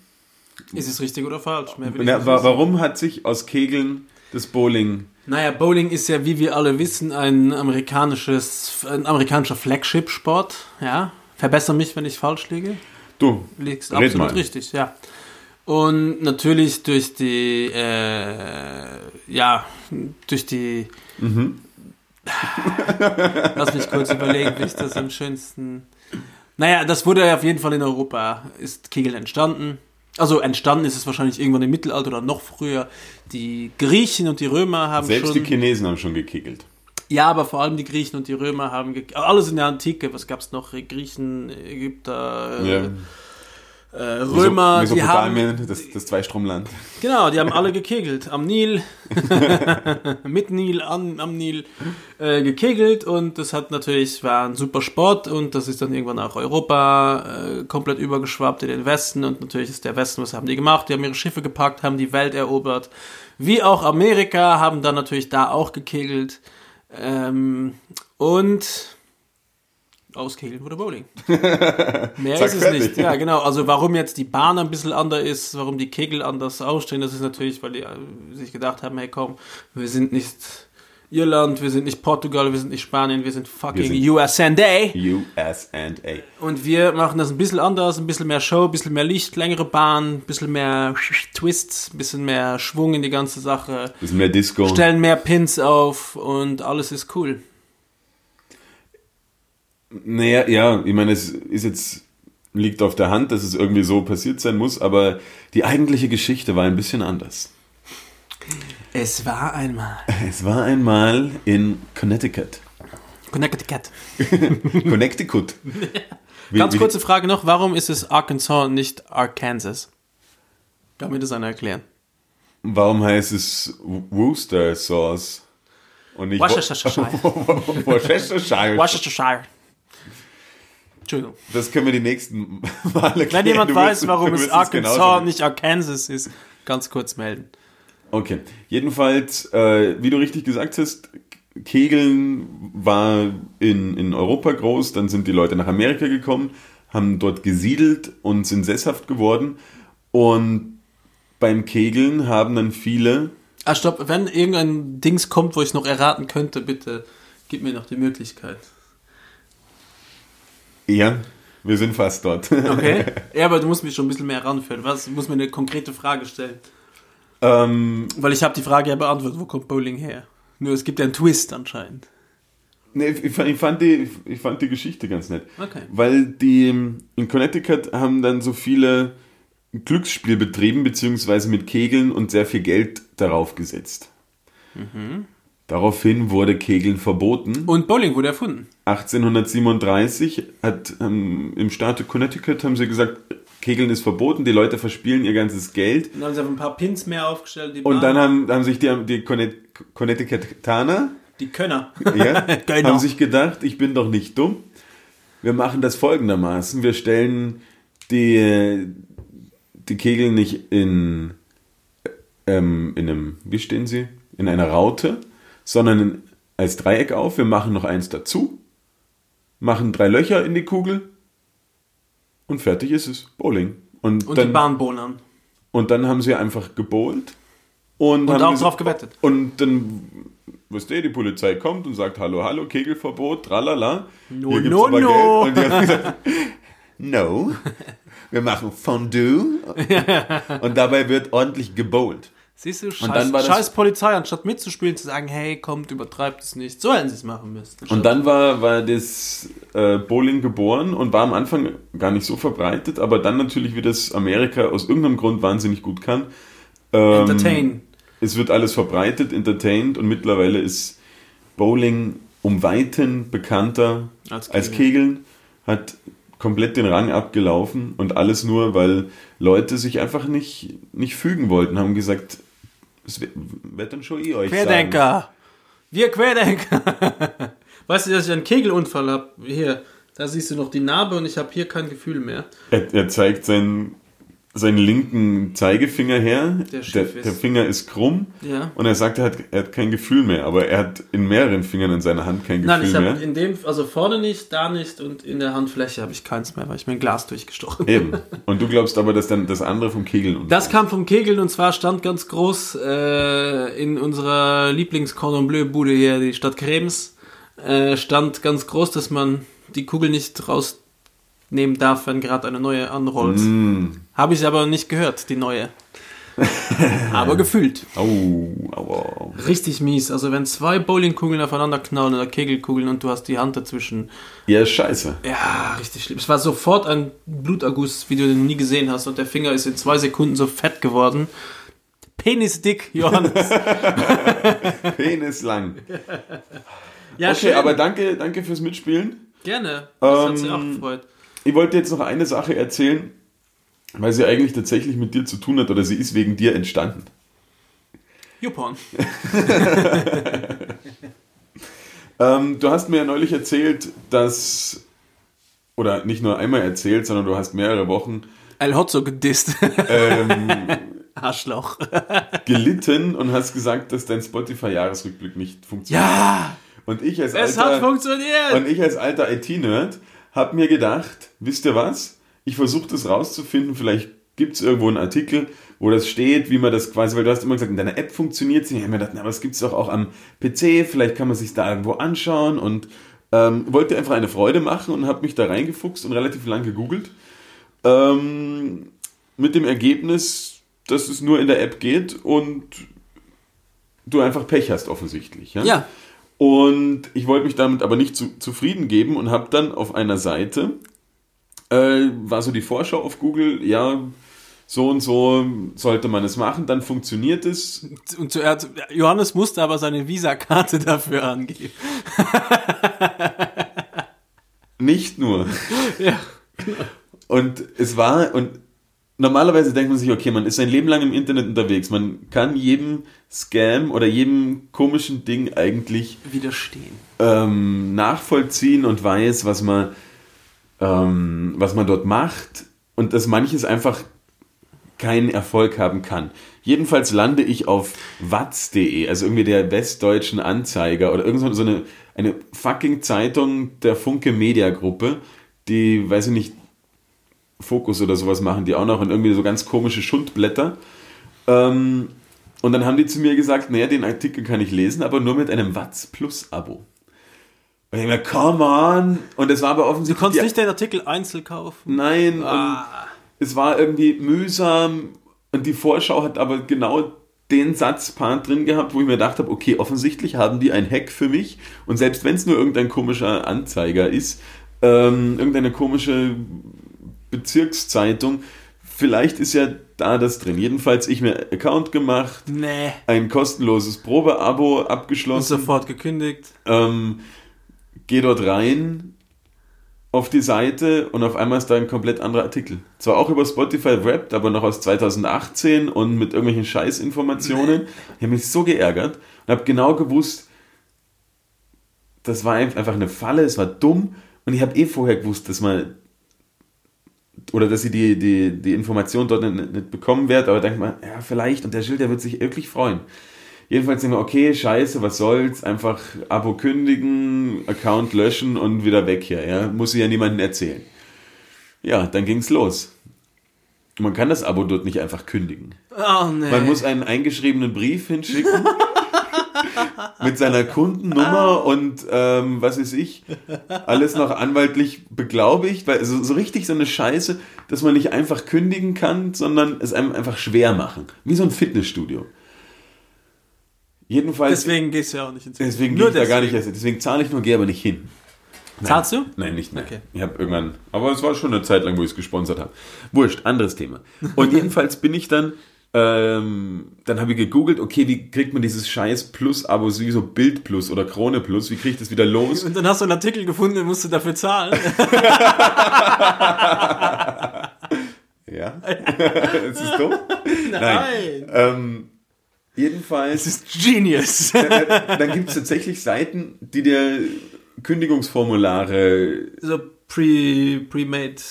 Ist es richtig oder falsch? Mehr will ich Na, warum hat sich aus Kegeln das Bowling. Naja, Bowling ist ja, wie wir alle wissen, ein amerikanisches, ein amerikanischer Flagship-Sport. Ja, verbessere mich, wenn ich falsch liege. Du, Liegst absolut mal. richtig, ja. Und natürlich durch die, äh, ja, durch die. Mhm. Lass mich kurz überlegen, wie ich das am schönsten. Naja, das wurde ja auf jeden Fall in Europa, ist Kegeln entstanden. Also entstanden ist es wahrscheinlich irgendwann im Mittelalter oder noch früher. Die Griechen und die Römer haben selbst schon. die Chinesen haben schon gekegelt. Ja, aber vor allem die Griechen und die Römer haben ge alles in der Antike. Was gab's noch? Griechen, Ägypter, äh, Ja. Äh, Römer, Meso- die haben das, das Zweistromland. genau, die haben alle gekegelt. Am Nil, *laughs* *laughs* mit Nil, an, am Nil äh, gekegelt. Und das hat natürlich war ein super Sport. Und das ist dann irgendwann auch Europa äh, komplett übergeschwappt in den Westen. Und natürlich ist der Westen, was haben die gemacht? Die haben ihre Schiffe gepackt, haben die Welt erobert, wie auch Amerika, haben dann natürlich da auch gekegelt. Ähm, und auskegeln wurde Bowling. *laughs* Mehr ist es fertig. nicht. Ja, genau. Also warum jetzt die Bahn ein bisschen anders ist, warum die Kegel anders ausstehen, das ist natürlich, weil die äh, sich gedacht haben, hey komm, wir sind nicht Irland, wir sind nicht Portugal, wir sind nicht Spanien, wir sind fucking Wir sind- USA. US&A. Und wir machen das ein bisschen anders, ein bisschen mehr Show, ein bisschen mehr Licht, längere Bahn, ein bisschen mehr Twists, ein bisschen mehr Schwung in die ganze Sache, Bisschen mehr Disco. stellen mehr Pins auf und alles ist cool. Naja, ja, ich meine, es ist jetzt, liegt auf der Hand, dass es irgendwie so passiert sein muss, aber die eigentliche Geschichte war ein bisschen anders. Es war einmal Es war einmal in Connecticut. Connecticut. *laughs* Connecticut. Wie- Ganz kurze Frage noch, warum ist es Arkansas und nicht Arkansas? Kann mir das einer erklären? Warum heißt es Worcester Sauce? Und nicht *laughs* Worcestershire. Worcestershire. Worcestershire. Entschuldigung. Das können wir die nächsten *laughs* Male Wenn klären. jemand Du weiß, wirst- warum es Arkansas nicht Arkansas ist, ganz kurz melden. Okay, jedenfalls, äh, wie du richtig gesagt hast, Kegeln war in, in Europa groß, dann sind die Leute nach Amerika gekommen, haben dort gesiedelt und sind sesshaft geworden. Und beim Kegeln haben dann viele, Ah, stopp, wenn irgendein Dings kommt, wo ich noch erraten könnte, bitte gib mir noch die Möglichkeit. Ja, wir sind fast dort. *laughs* Okay? *laughs* ja, aber du musst mich schon ein bisschen mehr ranführen. Was, du musst mir eine konkrete Frage stellen. ähm, Weil ich habe die Frage ja beantwortet, wo kommt Bowling her? Nur es gibt ja einen Twist anscheinend. nee, ich, fand, ich, fand die, ich fand die Geschichte ganz nett. Okay. Weil die in Connecticut haben dann so viele Glücksspiel betrieben, beziehungsweise mit Kegeln und sehr viel Geld darauf gesetzt. Daraufhin wurde Kegeln verboten. Und Bowling wurde erfunden. 1837 hat ähm, im Staat Connecticut haben sie gesagt, Kegeln ist verboten, die Leute verspielen ihr ganzes Geld. Dann haben sie einfach ein paar Pins mehr aufgestellt. Die Und dann haben, haben sich die, die Connecticutaner die Könner. ja, *laughs* haben sich gedacht, ich bin doch nicht dumm. Wir machen das folgendermaßen. Wir stellen die, die Kegel nicht in, ähm, in einem, wie stehen sie? In einer Raute, sondern als Dreieck auf. Wir machen noch eins dazu, machen drei Löcher in die Kugel und fertig ist es. Bowling. Und, Und dann, die Bahnbohnern. und dann haben sie einfach gebowlt. Und, haben auch drauf gewettet. Und dann, weißt du, die Polizei kommt und sagt, hallo, hallo, Kegelverbot, tralala. No, Hier gibt's no, aber no. Geld. *laughs* Und die haben gesagt, no, wir machen Fondue. und dabei wird ordentlich gebowlt. Siehst du, dann scheiß, war das- scheiß Polizei, anstatt mitzuspielen, zu sagen, hey, kommt, übertreibt es nicht. So hätten sie es machen müssen. Und dann war, war das äh, Bowling geboren und war am Anfang gar nicht so verbreitet, aber dann natürlich, wie das Amerika aus irgendeinem Grund wahnsinnig gut kann. Ähm, Entertain. Es wird alles verbreitet, entertained und mittlerweile ist Bowling um Weiten bekannter Als als, Kegeln. Kegeln, hat komplett den Rang abgelaufen und alles nur, weil Leute sich einfach nicht, nicht fügen wollten, haben gesagt, es wird wird dann schon ich euch sagen. Querdenker. Wir Querdenker. *laughs* weißt du, dass ich einen Kegelunfall habe? Hier, da siehst du noch die Narbe und ich habe hier kein Gefühl mehr. Er, er zeigt sein, seinen linken Zeigefinger her. Der der, der Finger ist krumm. Ja. Und er sagt, er hat, er hat kein Gefühl mehr, aber er hat in mehreren Fingern in seiner Hand kein Nein, ich Gefühl habe mehr. in dem, also vorne nicht, da nicht und in der Handfläche habe ich keins mehr, weil ich mir ein Glas durchgestochen Eben. Und du glaubst aber, dass dann das andere vom Kegeln und Das kam vom Kegeln und zwar stand ganz groß äh, in unserer Lieblings-Cordon Bleu-Bude hier, die Stadt Krems, äh, stand ganz groß, dass man die Kugel nicht rausnehmen darf, wenn gerade eine neue anrollt. Mm. Habe ich aber nicht gehört, die neue. *laughs* aber gefühlt. Au, aua. Richtig mies. Also wenn zwei Bowlingkugeln aufeinander knallen oder Kegelkugeln und du hast die Hand dazwischen. Ja, scheiße. Ja, richtig schlimm. Es war sofort ein Bluterguss, wie du den nie gesehen hast. Und der Finger ist in zwei Sekunden so fett geworden. Penisdick, Johannes. *laughs* Penis lang. Ja, Okay, aber danke, danke fürs Mitspielen. Gerne. Das hat sich auch Ähm, gefreut. Ich wollte jetzt noch eine Sache erzählen, weil sie eigentlich tatsächlich mit dir zu tun hat oder sie ist wegen dir entstanden. YouPorn. *laughs* Ähm, du hast mir ja neulich erzählt, dass, oder nicht nur einmal erzählt, sondern du hast mehrere Wochen El Hotzo gedisst. ähm, *laughs* Arschloch. *laughs* gelitten und hast gesagt, dass dein Spotify-Jahresrückblick nicht funktioniert. Ja, Und ich als es hat alter, funktioniert. und ich als alter IT-Nerd habe mir gedacht, wisst ihr was? Ich versuche das rauszufinden, vielleicht gibt es irgendwo einen Artikel, wo das steht, wie man das quasi, weil du hast immer gesagt, in deiner App funktioniert sie. Ich habe mir gedacht, na, aber das gibt es doch auch am PC, vielleicht kann man sich da irgendwo anschauen und ähm, wollte einfach eine Freude machen und habe mich da reingefuchst und relativ lang gegoogelt. Ähm, mit dem Ergebnis, dass es nur in der App geht und du einfach Pech hast offensichtlich. ja. Und ich wollte mich damit aber nicht zu, zufrieden geben und habe dann auf einer Seite, äh, war so die Vorschau auf Google, ja, so und so sollte man es machen, dann funktioniert es. Und zuerst, Johannes musste aber seine Visakarte dafür angeben. Nicht nur. Ja. Und es war, und normalerweise denkt man sich, okay, man ist sein Leben lang im Internet unterwegs, man kann jedem Scam oder jedem komischen Ding eigentlich Widerstehen. ähm, nachvollziehen und weiß, was man, ähm, was man dort macht und dass manches einfach keinen Erfolg haben kann. Jedenfalls lande ich auf watz.de, also irgendwie der westdeutschen Anzeiger oder irgend so eine, eine fucking Zeitung der Funke Media Gruppe, die, weiß ich nicht, Fokus oder sowas machen die auch noch und irgendwie so ganz komische Schundblätter. Ähm, und dann haben die zu mir gesagt, naja, den Artikel kann ich lesen, aber nur mit einem Watz Plus Abo. Und ich mir, come on! Und es war aber Du offensichtlich. konntest die- nicht den Artikel einzeln kaufen. Nein, Ah. es war irgendwie mühsam und die Vorschau hat aber genau den Satzpart drin gehabt, wo ich mir gedacht habe, okay, offensichtlich haben die ein Hack für mich und selbst wenn es nur irgendein komischer Anzeiger ist, ähm, irgendeine komische Bezirkszeitung, vielleicht ist ja da das drin. Jedenfalls ich mir Account gemacht, Nee. ein kostenloses Probeabo Und abgeschlossen sofort gekündigt. ähm, geh dort rein auf die Seite und auf einmal ist da ein komplett anderer Artikel. Zwar auch über Spotify Wrapped, aber noch aus 2018 und mit irgendwelchen Scheißinformationen. Ich habe mich so geärgert und habe genau gewusst, das war einfach eine Falle, es war dumm und ich habe eh vorher gewusst, dass man oder dass ich die, die, die Information dort nicht, nicht bekommen werde, aber denkt man, ja, vielleicht, und der Schild, der wird sich wirklich freuen. Jedenfalls denken wir, okay, scheiße, was soll's, einfach Abo kündigen, Account löschen und wieder weg hier, ja, muss ich ja niemandem erzählen. Ja, dann ging's los. Man kann das Abo dort nicht einfach kündigen. Oh nee. Man muss einen eingeschriebenen Brief hinschicken mit seiner Kundennummer und ähm, was weiß ich, alles noch anwaltlich beglaubigt, weil so, so richtig so eine Scheiße, dass man nicht einfach kündigen kann, sondern es einem einfach schwer machen. Wie so ein Fitnessstudio. Jedenfalls, Deswegen gehst du ja auch nicht ins deswegen Nur gehe ich da gar nicht deswegen. erst. Deswegen zahle ich nur, gehe aber nicht hin. Nein. Zahlst du? Nein, nicht mehr. Okay. Ich habe irgendwann, aber es war schon eine Zeit lang, wo ich es gesponsert habe. Wurscht, anderes Thema. Und *laughs* jedenfalls bin ich dann, ähm, dann habe ich gegoogelt, okay, wie kriegt man dieses scheiß Plus-Abo, wie so Bild Plus oder Krone Plus, wie kriege ich das wieder los? Und dann hast du einen Artikel gefunden, den musst du dafür zahlen. *laughs* Ja. *laughs* ist es dumm? Nein. Ähm, jedenfalls, Das ist Genius. *laughs* dann gibt es tatsächlich Seiten, die dir Kündigungsformulare so pre, pre-made.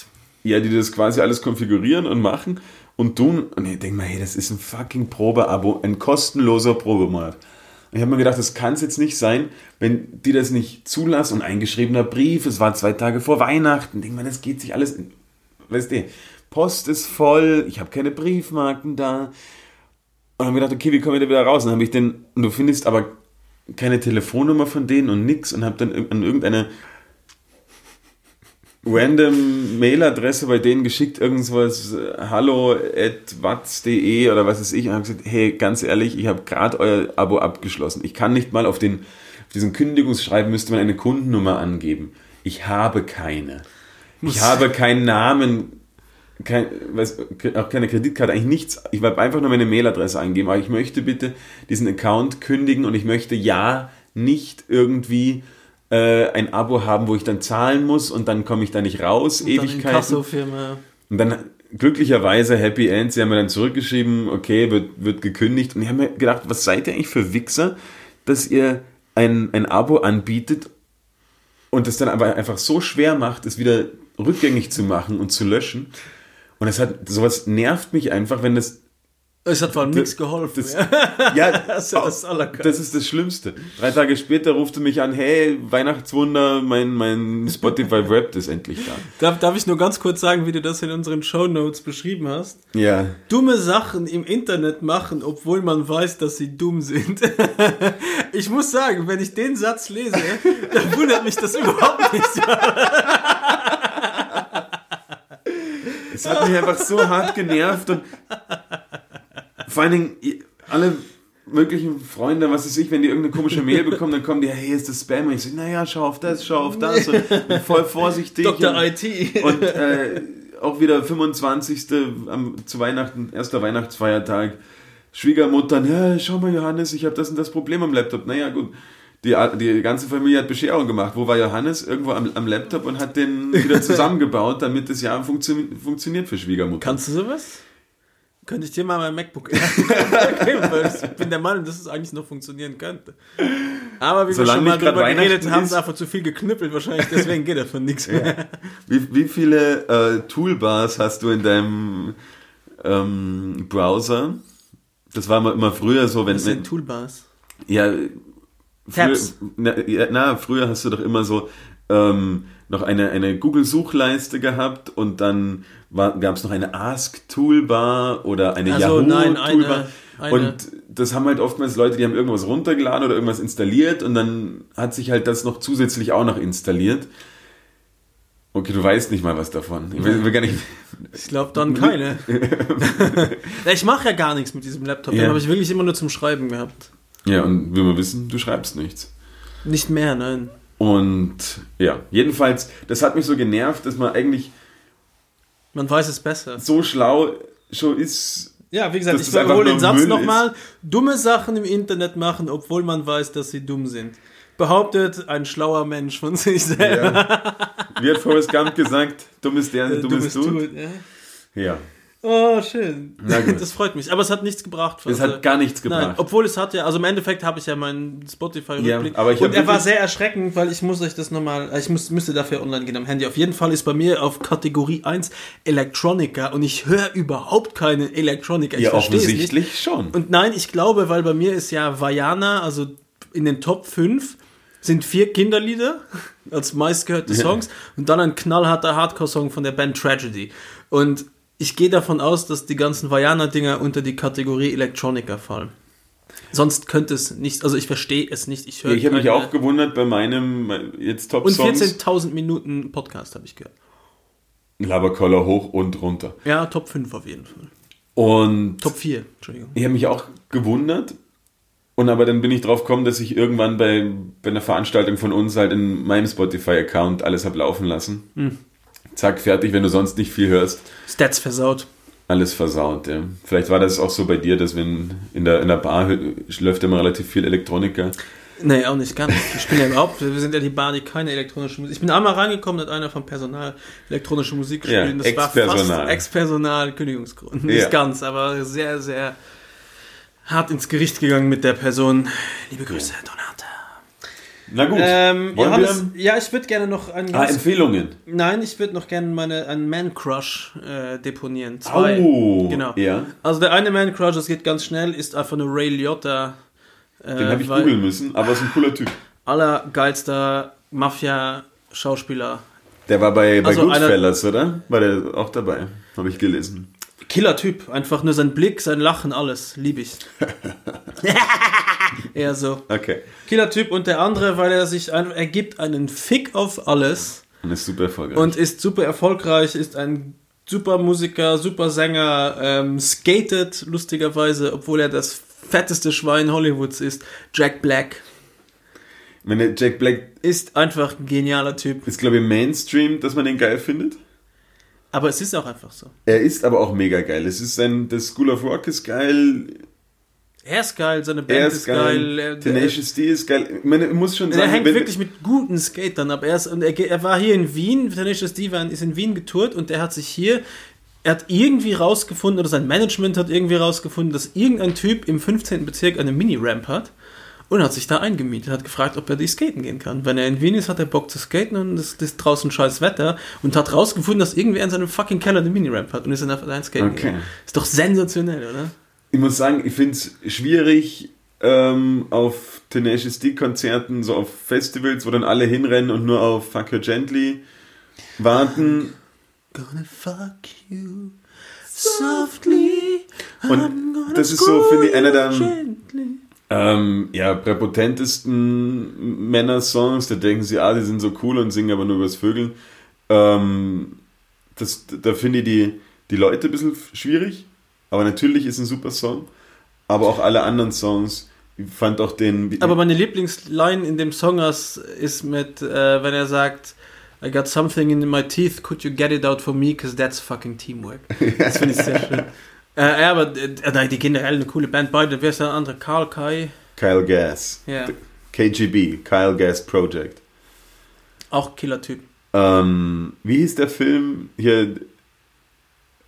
Ja, die das quasi alles konfigurieren und machen. Und tun. Und ich denke mir, hey, das ist ein fucking Probeabo, ein kostenloser Probemonat. Und ich habe mir gedacht, das kann es jetzt nicht sein, wenn die das nicht zulassen und eingeschriebener Brief, es war zwei Tage vor Weihnachten, denke mir, das geht sich alles, in, weißt du, Post ist voll, ich habe keine Briefmarken da. Und habe gedacht, okay, wie kommen wir da wieder raus? Und dann habe ich den, du findest aber keine Telefonnummer von denen und nix und habe dann an irgendeine random Mailadresse bei denen geschickt, irgendwas äh, hallo at watz.de oder was weiß ich und habe gesagt, hey, ganz ehrlich, ich habe gerade euer Abo abgeschlossen. Ich kann nicht mal auf den auf diesen Kündigungsschreiben müsste man eine Kundennummer angeben. Ich habe keine. Ich habe keinen Namen, kein, weiß, auch keine Kreditkarte, eigentlich nichts. Ich werde einfach nur meine Mailadresse eingeben, aber ich möchte bitte diesen Account kündigen und ich möchte ja nicht irgendwie äh, ein Abo haben, wo ich dann zahlen muss und dann komme ich da nicht raus, Und dann Ewigkeiten. Inkasso-Firma. Und dann glücklicherweise Happy End, sie haben mir dann zurückgeschrieben, okay, wird, wird gekündigt. Und ich habe mir gedacht, was seid ihr eigentlich für Wichser, dass ihr ein, ein Abo anbietet und es dann aber einfach so schwer macht, es wieder rückgängig zu machen und zu löschen. Und es hat, sowas nervt mich einfach, wenn das Es hat vor allem nichts geholfen. das, ja. *laughs* *laughs* Das ist das das ist das Schlimmste. Drei Tage später rufte mich an, hey, Weihnachtswunder, mein, mein Spotify *laughs* Wrapped ist endlich da. Darf, darf ich nur ganz kurz sagen, wie du das in unseren Shownotes beschrieben hast? Ja. Dumme Sachen im Internet machen, obwohl man weiß, dass sie dumm sind. ich muss sagen, wenn ich den Satz lese, dann wundert mich das überhaupt nicht. Es hat mich einfach so hart genervt und vor allen Dingen alle möglichen Freunde, was weiß ich, wenn die irgendeine komische Mail *laughs* bekommen, dann kommen die, hey, ist das Spam? Und ich sage, naja, schau auf das, schau auf das und bin voll *laughs* vorsichtig. Dr. und, IT. *laughs* Und äh, auch wieder 25. Am, zu Weihnachten, erster Weihnachtsfeiertag. Schwiegermuttern, ja, schau mal, Johannes, ich habe das und das Problem am Laptop. Naja, gut. Die, die ganze Familie hat Bescherung gemacht. Wo war Johannes? Irgendwo am, am Laptop und hat den wieder zusammengebaut, damit das Jahr funktio funktioniert für Schwiegermutter. Kannst du sowas? Könnte ich dir mal mein MacBook *laughs* geben, weil ich bin der Meinung, dass es eigentlich noch funktionieren könnte. Aber wie Solange wir schon mal drüber geredet haben, ist. einfach zu viel geknüppelt wahrscheinlich, deswegen geht davon nichts mehr. Wie, wie viele äh, Toolbars hast du in deinem ähm, Browser? Das war immer, immer früher so, wenn, Das sind Toolbars. ja, früher, Tabs. na, ja, na, früher hast du doch immer so ähm, noch eine, eine Google-Suchleiste gehabt und dann gab es noch eine Ask-Toolbar oder eine Also, nein, Yahoo-Toolbar. Und das haben halt oftmals Leute, die haben irgendwas runtergeladen oder irgendwas installiert und dann hat sich halt das noch zusätzlich auch noch installiert. Okay, du weißt nicht mal was davon. Ich will, will gar nicht. Ich glaube dann keine. *laughs* Ich mache ja gar nichts mit diesem Laptop. Den Ja. habe ich wirklich immer nur zum Schreiben gehabt. Ja, und will man wissen, du schreibst nichts. Nicht mehr, nein. Und ja, jedenfalls, das hat mich so genervt, dass man eigentlich Man weiß es besser. so schlau schon ist. Ja, wie gesagt, ich wiederhole den Satz nochmal. Dumme Sachen im Internet machen, obwohl man weiß, dass sie dumm sind. Behauptet ein schlauer Mensch von *laughs* sich selber. Ja. Wie hat Forrest Gump gesagt, dumm ist der, Äh, dumm ist tut. Tut, ja. Ja, Oh, schön. Das freut mich. Aber es hat nichts gebracht. es hat gar nichts Nein, gebracht. obwohl es hat ja, also im Endeffekt habe ich ja meinen Spotify-Rückblick. Ja, aber ich und er war sehr erschreckend, weil ich muss euch das nochmal, ich muss, müsste dafür online gehen am Handy. Auf jeden Fall ist bei mir auf Kategorie 1 Electronica und ich höre überhaupt keine Electronica. Ich ja, nicht. offensichtlich schon. Und nein, ich glaube, weil bei mir ist ja Vajana, also in den Top 5 sind vier Kinderlieder als meistgehörte Ja. Songs und dann ein knallharter Hardcore-Song von der Band Tragedy. Und ich gehe davon aus, dass die ganzen Vajana-Dinger unter die Kategorie Electronica fallen. Sonst könnte es nicht, also ich verstehe es nicht. Ich höre ich habe mich auch gewundert bei meinem äh, jetzt Top Und Songs. 14.000 Minuten Podcast habe ich gehört. Laberkoller hoch und runter. Ja, Top 5 auf jeden Fall. Und Top 4, Entschuldigung. ich habe mich auch gewundert. Und aber dann bin ich drauf gekommen, dass ich irgendwann bei, bei einer Veranstaltung von uns halt in meinem Spotify-Account alles habe laufen lassen. Hm. Zack, fertig, wenn du sonst nicht viel hörst. Stats versaut. Alles versaut, ja. Vielleicht war das auch so bei dir, dass wenn in der, in der Bar läuft immer relativ viel Elektroniker. Nee, auch nicht ganz. Ich bin ja überhaupt, wir sind ja die Bar, die keine elektronische Musik. Ich bin einmal reingekommen, hat einer vom Personal elektronische Musik gespielt. Ja, das war fast Ex-Personal. Ex-Personal, Kündigungsgrund. Nicht Ja. ganz, aber sehr, sehr hart ins Gericht gegangen mit der Person. Liebe Grüße, Donata. Na gut. Ähm, Wollen Johannes, wir? ja, ich würde gerne noch einen Ah, Empfehlungen. Nein, ich würde noch gerne meine einen Man Crush äh, deponieren. Zwei. Oh, genau. ja. Also der eine Man Crush, das geht ganz schnell, ist einfach nur Ray Liotta. Äh, Den habe ich weil- googeln müssen, aber ist ein cooler Typ. Allergeilster Mafia-Schauspieler. Der war bei, bei Also einer- Goodfellas, oder? War der auch dabei? Habe ich gelesen. Killer-Typ. Einfach nur sein Blick, sein Lachen, alles. Lieb ich. *laughs* Eher so. Okay. Killer-Typ und der andere, weil er sich einfach, er gibt einen Fick auf alles Und ist super erfolgreich. und ist super erfolgreich, ist ein super Musiker, super Sänger, ähm, skatet lustigerweise, obwohl er das fetteste Schwein Hollywoods ist. Jack Black Ich meine, Jack Black ist einfach ein genialer Typ. ist, glaube ich, Mainstream, dass man den geil findet. Aber es ist auch einfach so. Er ist aber auch mega geil. Es ist ein, das School of Rock ist geil. Er ist geil, seine Band Er ist, ist geil. geil. er- Tenacious D ist geil. Ich meine, ich muss schon Der sagen, hängt wenn- wirklich mit guten Skatern ab. Er, ist, und er, er war hier in Wien, Tenacious D war, ist in Wien getourt und er hat sich hier, er hat irgendwie rausgefunden, oder sein Management hat irgendwie rausgefunden, dass irgendein Typ im 15. Bezirk eine Mini-Ramp hat und hat sich da eingemietet, hat gefragt, ob er die skaten gehen kann. Wenn er in Wien ist, hat er Bock zu skaten und es ist draußen scheiß Wetter und hat rausgefunden, dass irgendwer in seinem fucking Keller eine Mini-Ramp hat und ist dann einfach allein skaten Okay. gegangen. Ist doch sensationell, oder? ich muss sagen, ich finde es schwierig ähm, auf Tenacious D Konzerten, so auf Festivals, wo dann alle hinrennen und nur auf Fuck Her Gently warten. Gonna fuck you softly. Und I'm gonna das ist so, finde ich, einer der. Ähm, ja, präpotentesten Männer-Songs. Da denken sie, ah, die sind so cool und singen aber nur übers Vögeln. Ähm, das, da finde ich die, die Leute ein bisschen schwierig. Aber natürlich ist ein super Song. Aber auch alle anderen Songs. Ich fand auch den. Aber meine Lieblingsline in dem Song ist mit, äh, wenn er sagt, I got something in my teeth, could you get it out for me, because that's fucking teamwork. *laughs* Das finde ich sehr schön. Äh, ja, aber äh, nein, die generell eine coole Band. Beide, wer ist der andere? Karl, Kai? Kyle Gass. Ja, KGB, Kyle Gas Project. auch Killer-Typ. Ähm, wie hieß der Film hier?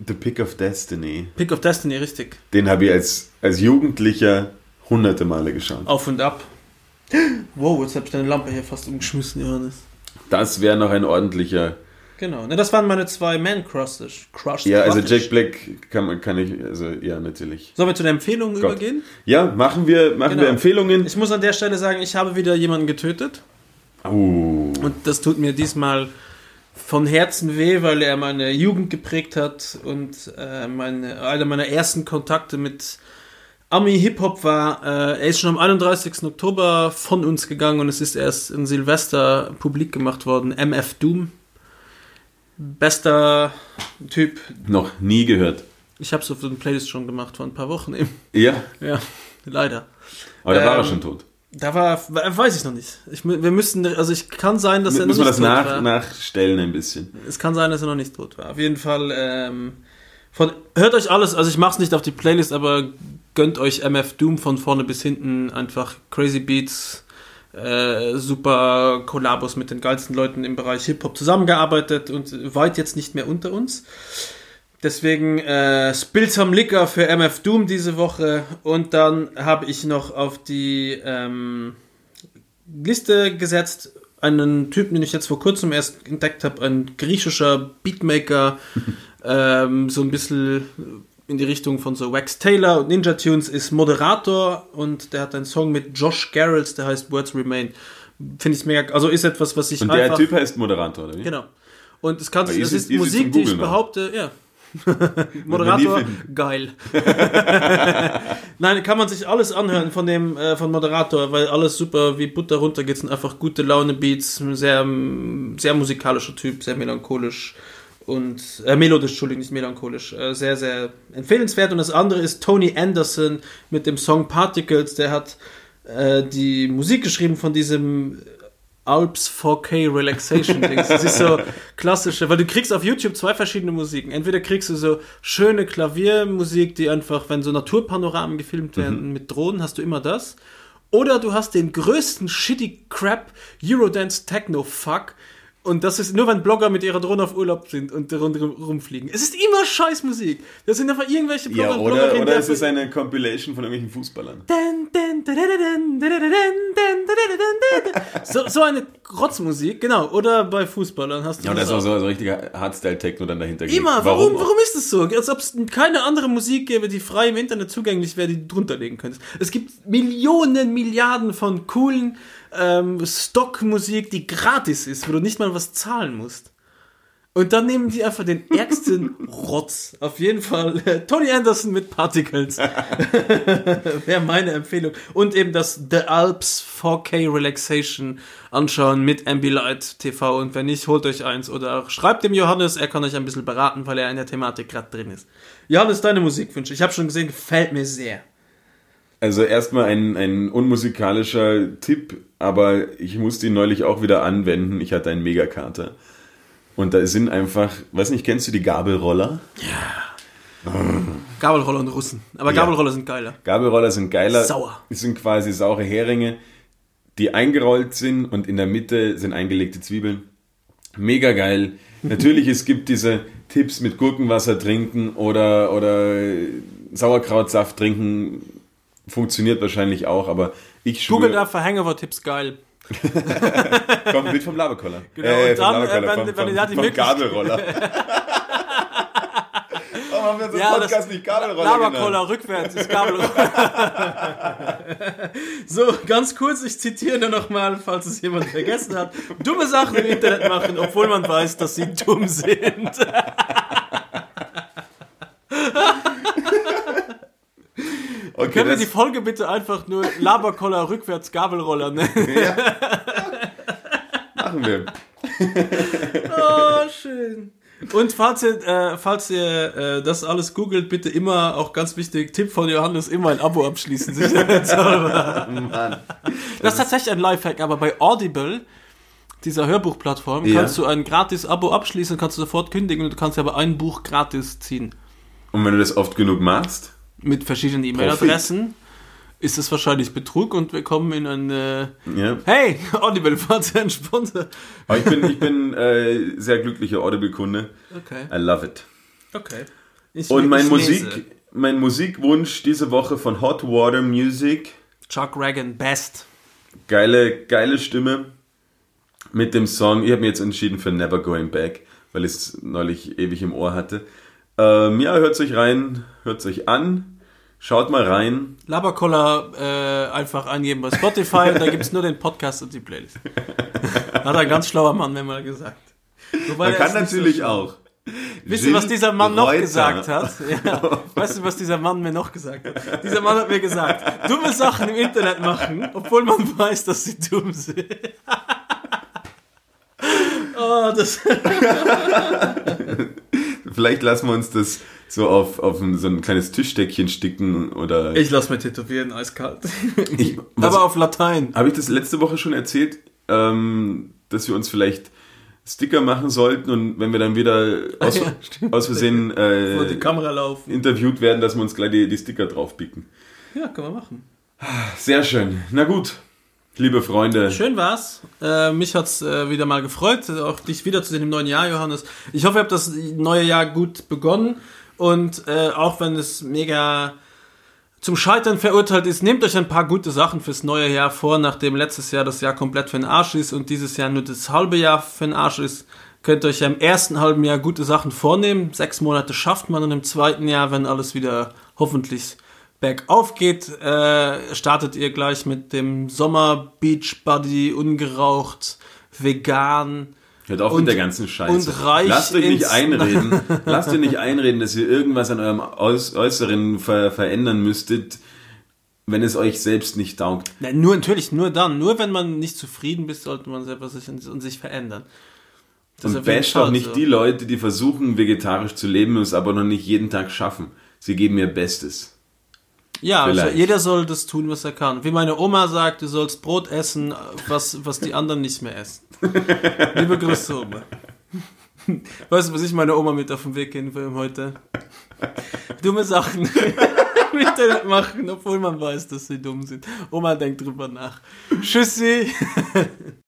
The Pick of Destiny. Pick of Destiny, richtig. Den habe ich als, als Jugendlicher hunderte Male geschaut. Auf und ab. *gasps* Wow, jetzt habe ich deine Lampe hier fast umgeschmissen, Johannes. Das wäre noch ein ordentlicher. Genau, ne, das waren meine zwei Man-Crushes. Crushes. Ja, also. Jack Black kann, man- kann ich, also ja, natürlich. Sollen wir zu den Empfehlungen Gott. übergehen? Ja, machen wir, machen Genau. wir Empfehlungen. Ich muss an der Stelle sagen, ich habe wieder jemanden getötet. Oh. Und das tut mir diesmal von Herzen weh, weil er meine Jugend geprägt hat und äh, meine, einer meiner ersten Kontakte mit Ami-Hip-Hop war. Äh, er ist schon am 31. Oktober von uns gegangen und es ist erst in Silvester publik gemacht worden. MF Doom. Bester Typ. Noch nie gehört. Ich habe es auf eine Playlist schon gemacht vor ein paar Wochen eben. Ja, Ja, leider. aber da war er Ähm, schon tot. Da war, weiß ich noch nicht. Ich, wir müssten, also ich kann sein, dass er noch Müssen wir nicht das tot nach, war. nachstellen ein bisschen. Es kann sein, dass er noch nicht tot war. Auf jeden Fall, ähm, von, hört euch alles, also ich mach's nicht auf die Playlist, aber gönnt euch MF Doom von vorne bis hinten. Einfach crazy Beats, äh, super Kollabos mit den geilsten Leuten im Bereich Hip-Hop zusammengearbeitet und weit jetzt nicht mehr unter uns. Deswegen äh, Spill some Liquor für MF Doom diese Woche und dann habe ich noch auf die ähm, Liste gesetzt einen Typen, den ich jetzt vor kurzem erst entdeckt habe, ein griechischer Beatmaker, *laughs* ähm, so ein bisschen in die Richtung von so Wax Taylor und Ninja Tunes ist Moderator und der hat einen Song mit Josh Garrels, der heißt Words Remain. Finde ich mega, also ist etwas, was ich Und der einfach... Typ heißt Moderator, oder wie? Genau. Und es kann Aber es easy- ist easy Musik, die ich behaupte, ja. *laughs* Moderator, geil. *laughs* Nein, kann man sich alles anhören von dem äh, von Moderator, weil alles super wie Butter runter geht, sind einfach gute Laune Beats, sehr sehr musikalischer Typ, sehr melancholisch und äh, melodisch, Entschuldigung, nicht melancholisch, äh, sehr sehr empfehlenswert und das andere ist Tony Anderson mit dem Song Particles, der hat äh, die Musik geschrieben von diesem Alps 4K Relaxation Dings. Das ist so *laughs* klassische, weil du kriegst auf YouTube zwei verschiedene Musiken. Entweder kriegst du so schöne Klaviermusik, die einfach, wenn so Naturpanoramen gefilmt werden mit Drohnen, hast du immer das. Oder du hast den größten shitty Crap Eurodance Techno Fuck und das ist nur, wenn Blogger mit ihrer Drohne auf Urlaub sind und rundherum rumfliegen. Es ist immer Scheißmusik. Das sind einfach irgendwelche Blogger. Ja, oder, Blogger, oder es ist eine Compilation von irgendwelchen Fußballern. So, so eine Rotzmusik, genau. Oder bei Fußballern hast du. Ja, und das ist auch so ein richtiger Hardstyle-Techno dann dahinter. Immer, warum, warum ist das so? Als ob es keine andere Musik gäbe, die frei im Internet zugänglich wäre, die du drunter legen könntest. Es gibt Millionen, Milliarden von coolen ähm, Stockmusik, die gratis ist, wo du nicht mal was zahlen musst. Und dann nehmen die einfach den ärgsten *laughs* Rotz. Auf jeden Fall äh, Tony Anderson mit Particles. *laughs* Wäre meine Empfehlung. Und eben das The Alps 4K Relaxation anschauen mit Ambilight TV. Und wenn nicht, holt euch eins. Oder schreibt dem Johannes, er kann euch ein bisschen beraten, weil er in der Thematik gerade drin ist. Johannes, deine Musikwünsche. Ich habe schon gesehen, gefällt mir sehr. Also erstmal ein, ein unmusikalischer Tipp, aber ich musste ihn neulich auch wieder anwenden. Ich hatte einen Megakater. Und da sind einfach, weiß nicht, kennst du die Gabelroller? Gabelroller und Russen. Aber Ja. Gabelroller sind geiler. Gabelroller sind geiler. Sauer. Das sind quasi saure Heringe, die eingerollt sind und in der Mitte sind eingelegte Zwiebeln. Mega geil. *laughs* Natürlich, es gibt diese Tipps mit Gurkenwasser trinken oder, oder Sauerkrautsaft trinken. Funktioniert wahrscheinlich auch, aber ich Google schwöre... da für Hangover-Tipps geil. *laughs* Kommt mit vom Laberkoller. Genau, und vom dann, Laberkoller, äh, wenn- vom, wenn vom, ihr da die vom Gabelroller. *laughs* Warum haben wir unseren Ja, Podcast das- nicht Gabelroller genannt? Labercoller rückwärts ist Gabelroller. *laughs* so, ganz kurz, ich zitiere nur noch mal, falls es jemand vergessen hat. Dumme Sachen im Internet machen, obwohl man weiß, dass sie dumm sind. Okay, Können wir das- die Folge bitte einfach nur Labercoller rückwärts Gabelroller nennen? *laughs* machen wir. Oh, schön. Und falls ihr, äh, falls ihr äh, das alles googelt, bitte immer, auch ganz wichtig, Tipp von Johannes, immer ein Abo abschließen. *laughs* Mann. Das ist tatsächlich ein Lifehack, aber bei Audible, dieser Hörbuchplattform, Ja. kannst du ein gratis Abo abschließen, kannst du sofort kündigen und du kannst aber ein Buch gratis ziehen. Und wenn du das oft genug machst, Mit verschiedenen E-Mail-Adressen ist es wahrscheinlich Betrug und wir kommen in eine. ja. Hey, *laughs* Audible, ihr ein Sponsor. Aber ich bin, ich bin äh, sehr glücklicher Audible-Kunde. Okay, I love it. okay. Ich, Und mein, Musik, lese. mein Musikwunsch diese Woche von Hot Water Music. Chuck Reagan, Best. Geile, geile Stimme mit dem Song. Ich habe mir jetzt entschieden für Never Going Back, weil ich es neulich ewig im Ohr hatte. Ähm, ja, hört euch rein, hört euch an, schaut mal rein. Labercoller äh, einfach eingeben bei Spotify und da gibt es nur den Podcast und die Playlist. *laughs* Hat ein ganz schlauer Mann mir mal gesagt. Wobei Man kann so natürlich schlau. auch. Wisst ihr, was dieser Mann noch Reuter. gesagt hat? Ja. *laughs* Weißt du, was dieser Mann mir noch gesagt hat? Dieser Mann hat mir gesagt, dumme Sachen im Internet machen, obwohl man weiß, dass sie dumm sind. *laughs* Oh, das, Vielleicht lassen wir uns das so auf, auf ein, so ein kleines Tischdeckchen sticken oder. ich lass mir tätowieren, eiskalt. *laughs* Ich- *laughs* was- Aber auf Latein. Habe ich das letzte Woche schon erzählt, ähm, dass wir uns vielleicht Sticker machen sollten und wenn wir dann wieder *laughs* aus, Ja, stimmt. aus Versehen Vor die äh, Kamera laufen. interviewt werden, dass wir uns gleich die, die Sticker draufpicken. Ja, können wir machen. Sehr schön. Na gut, liebe Freunde. Schön war's. Äh, mich hat's äh, wieder mal gefreut, auch dich wiederzusehen im neuen Jahr, Johannes. Ich hoffe, ihr habt das neue Jahr gut begonnen und äh, auch wenn es mega zum Scheitern verurteilt ist, nehmt euch ein paar gute Sachen fürs neue Jahr vor, nachdem letztes Jahr das Jahr komplett für den Arsch ist und dieses Jahr nur das halbe Jahr für den Arsch ist. Könnt ihr euch ja im ersten halben Jahr gute Sachen vornehmen. Sechs Monate schafft man und im zweiten Jahr, wenn alles wieder hoffentlich bergauf geht, äh, startet ihr gleich mit dem Sommer Beach Buddy ungeraucht, vegan. Hört auf Und- mit der ganzen Scheiße. und reich Lasst euch nicht einreden. *laughs* Lasst euch nicht einreden, dass ihr irgendwas an eurem Äuß Äußeren ver verändern müsstet, wenn es euch selbst nicht taugt. Na, nur natürlich, nur dann. Nur wenn man nicht zufrieden ist, sollte man selber sich und, sich verändern. Das Und basht Fall auch nicht so. die Leute, die versuchen, vegetarisch zu leben und es aber noch nicht jeden Tag schaffen. Sie geben ihr Bestes. Ja, also jeder soll das tun, was er kann. Wie meine Oma sagt, du sollst Brot essen, was, was die anderen nicht mehr essen. *laughs* Liebe Grüße, Oma. Weißt du, was ich meiner Oma mit auf den Weg gehen will heute? Dumme Sachen *laughs* im Internet machen, obwohl man weiß, dass sie dumm sind. Oma denkt drüber nach. Tschüssi.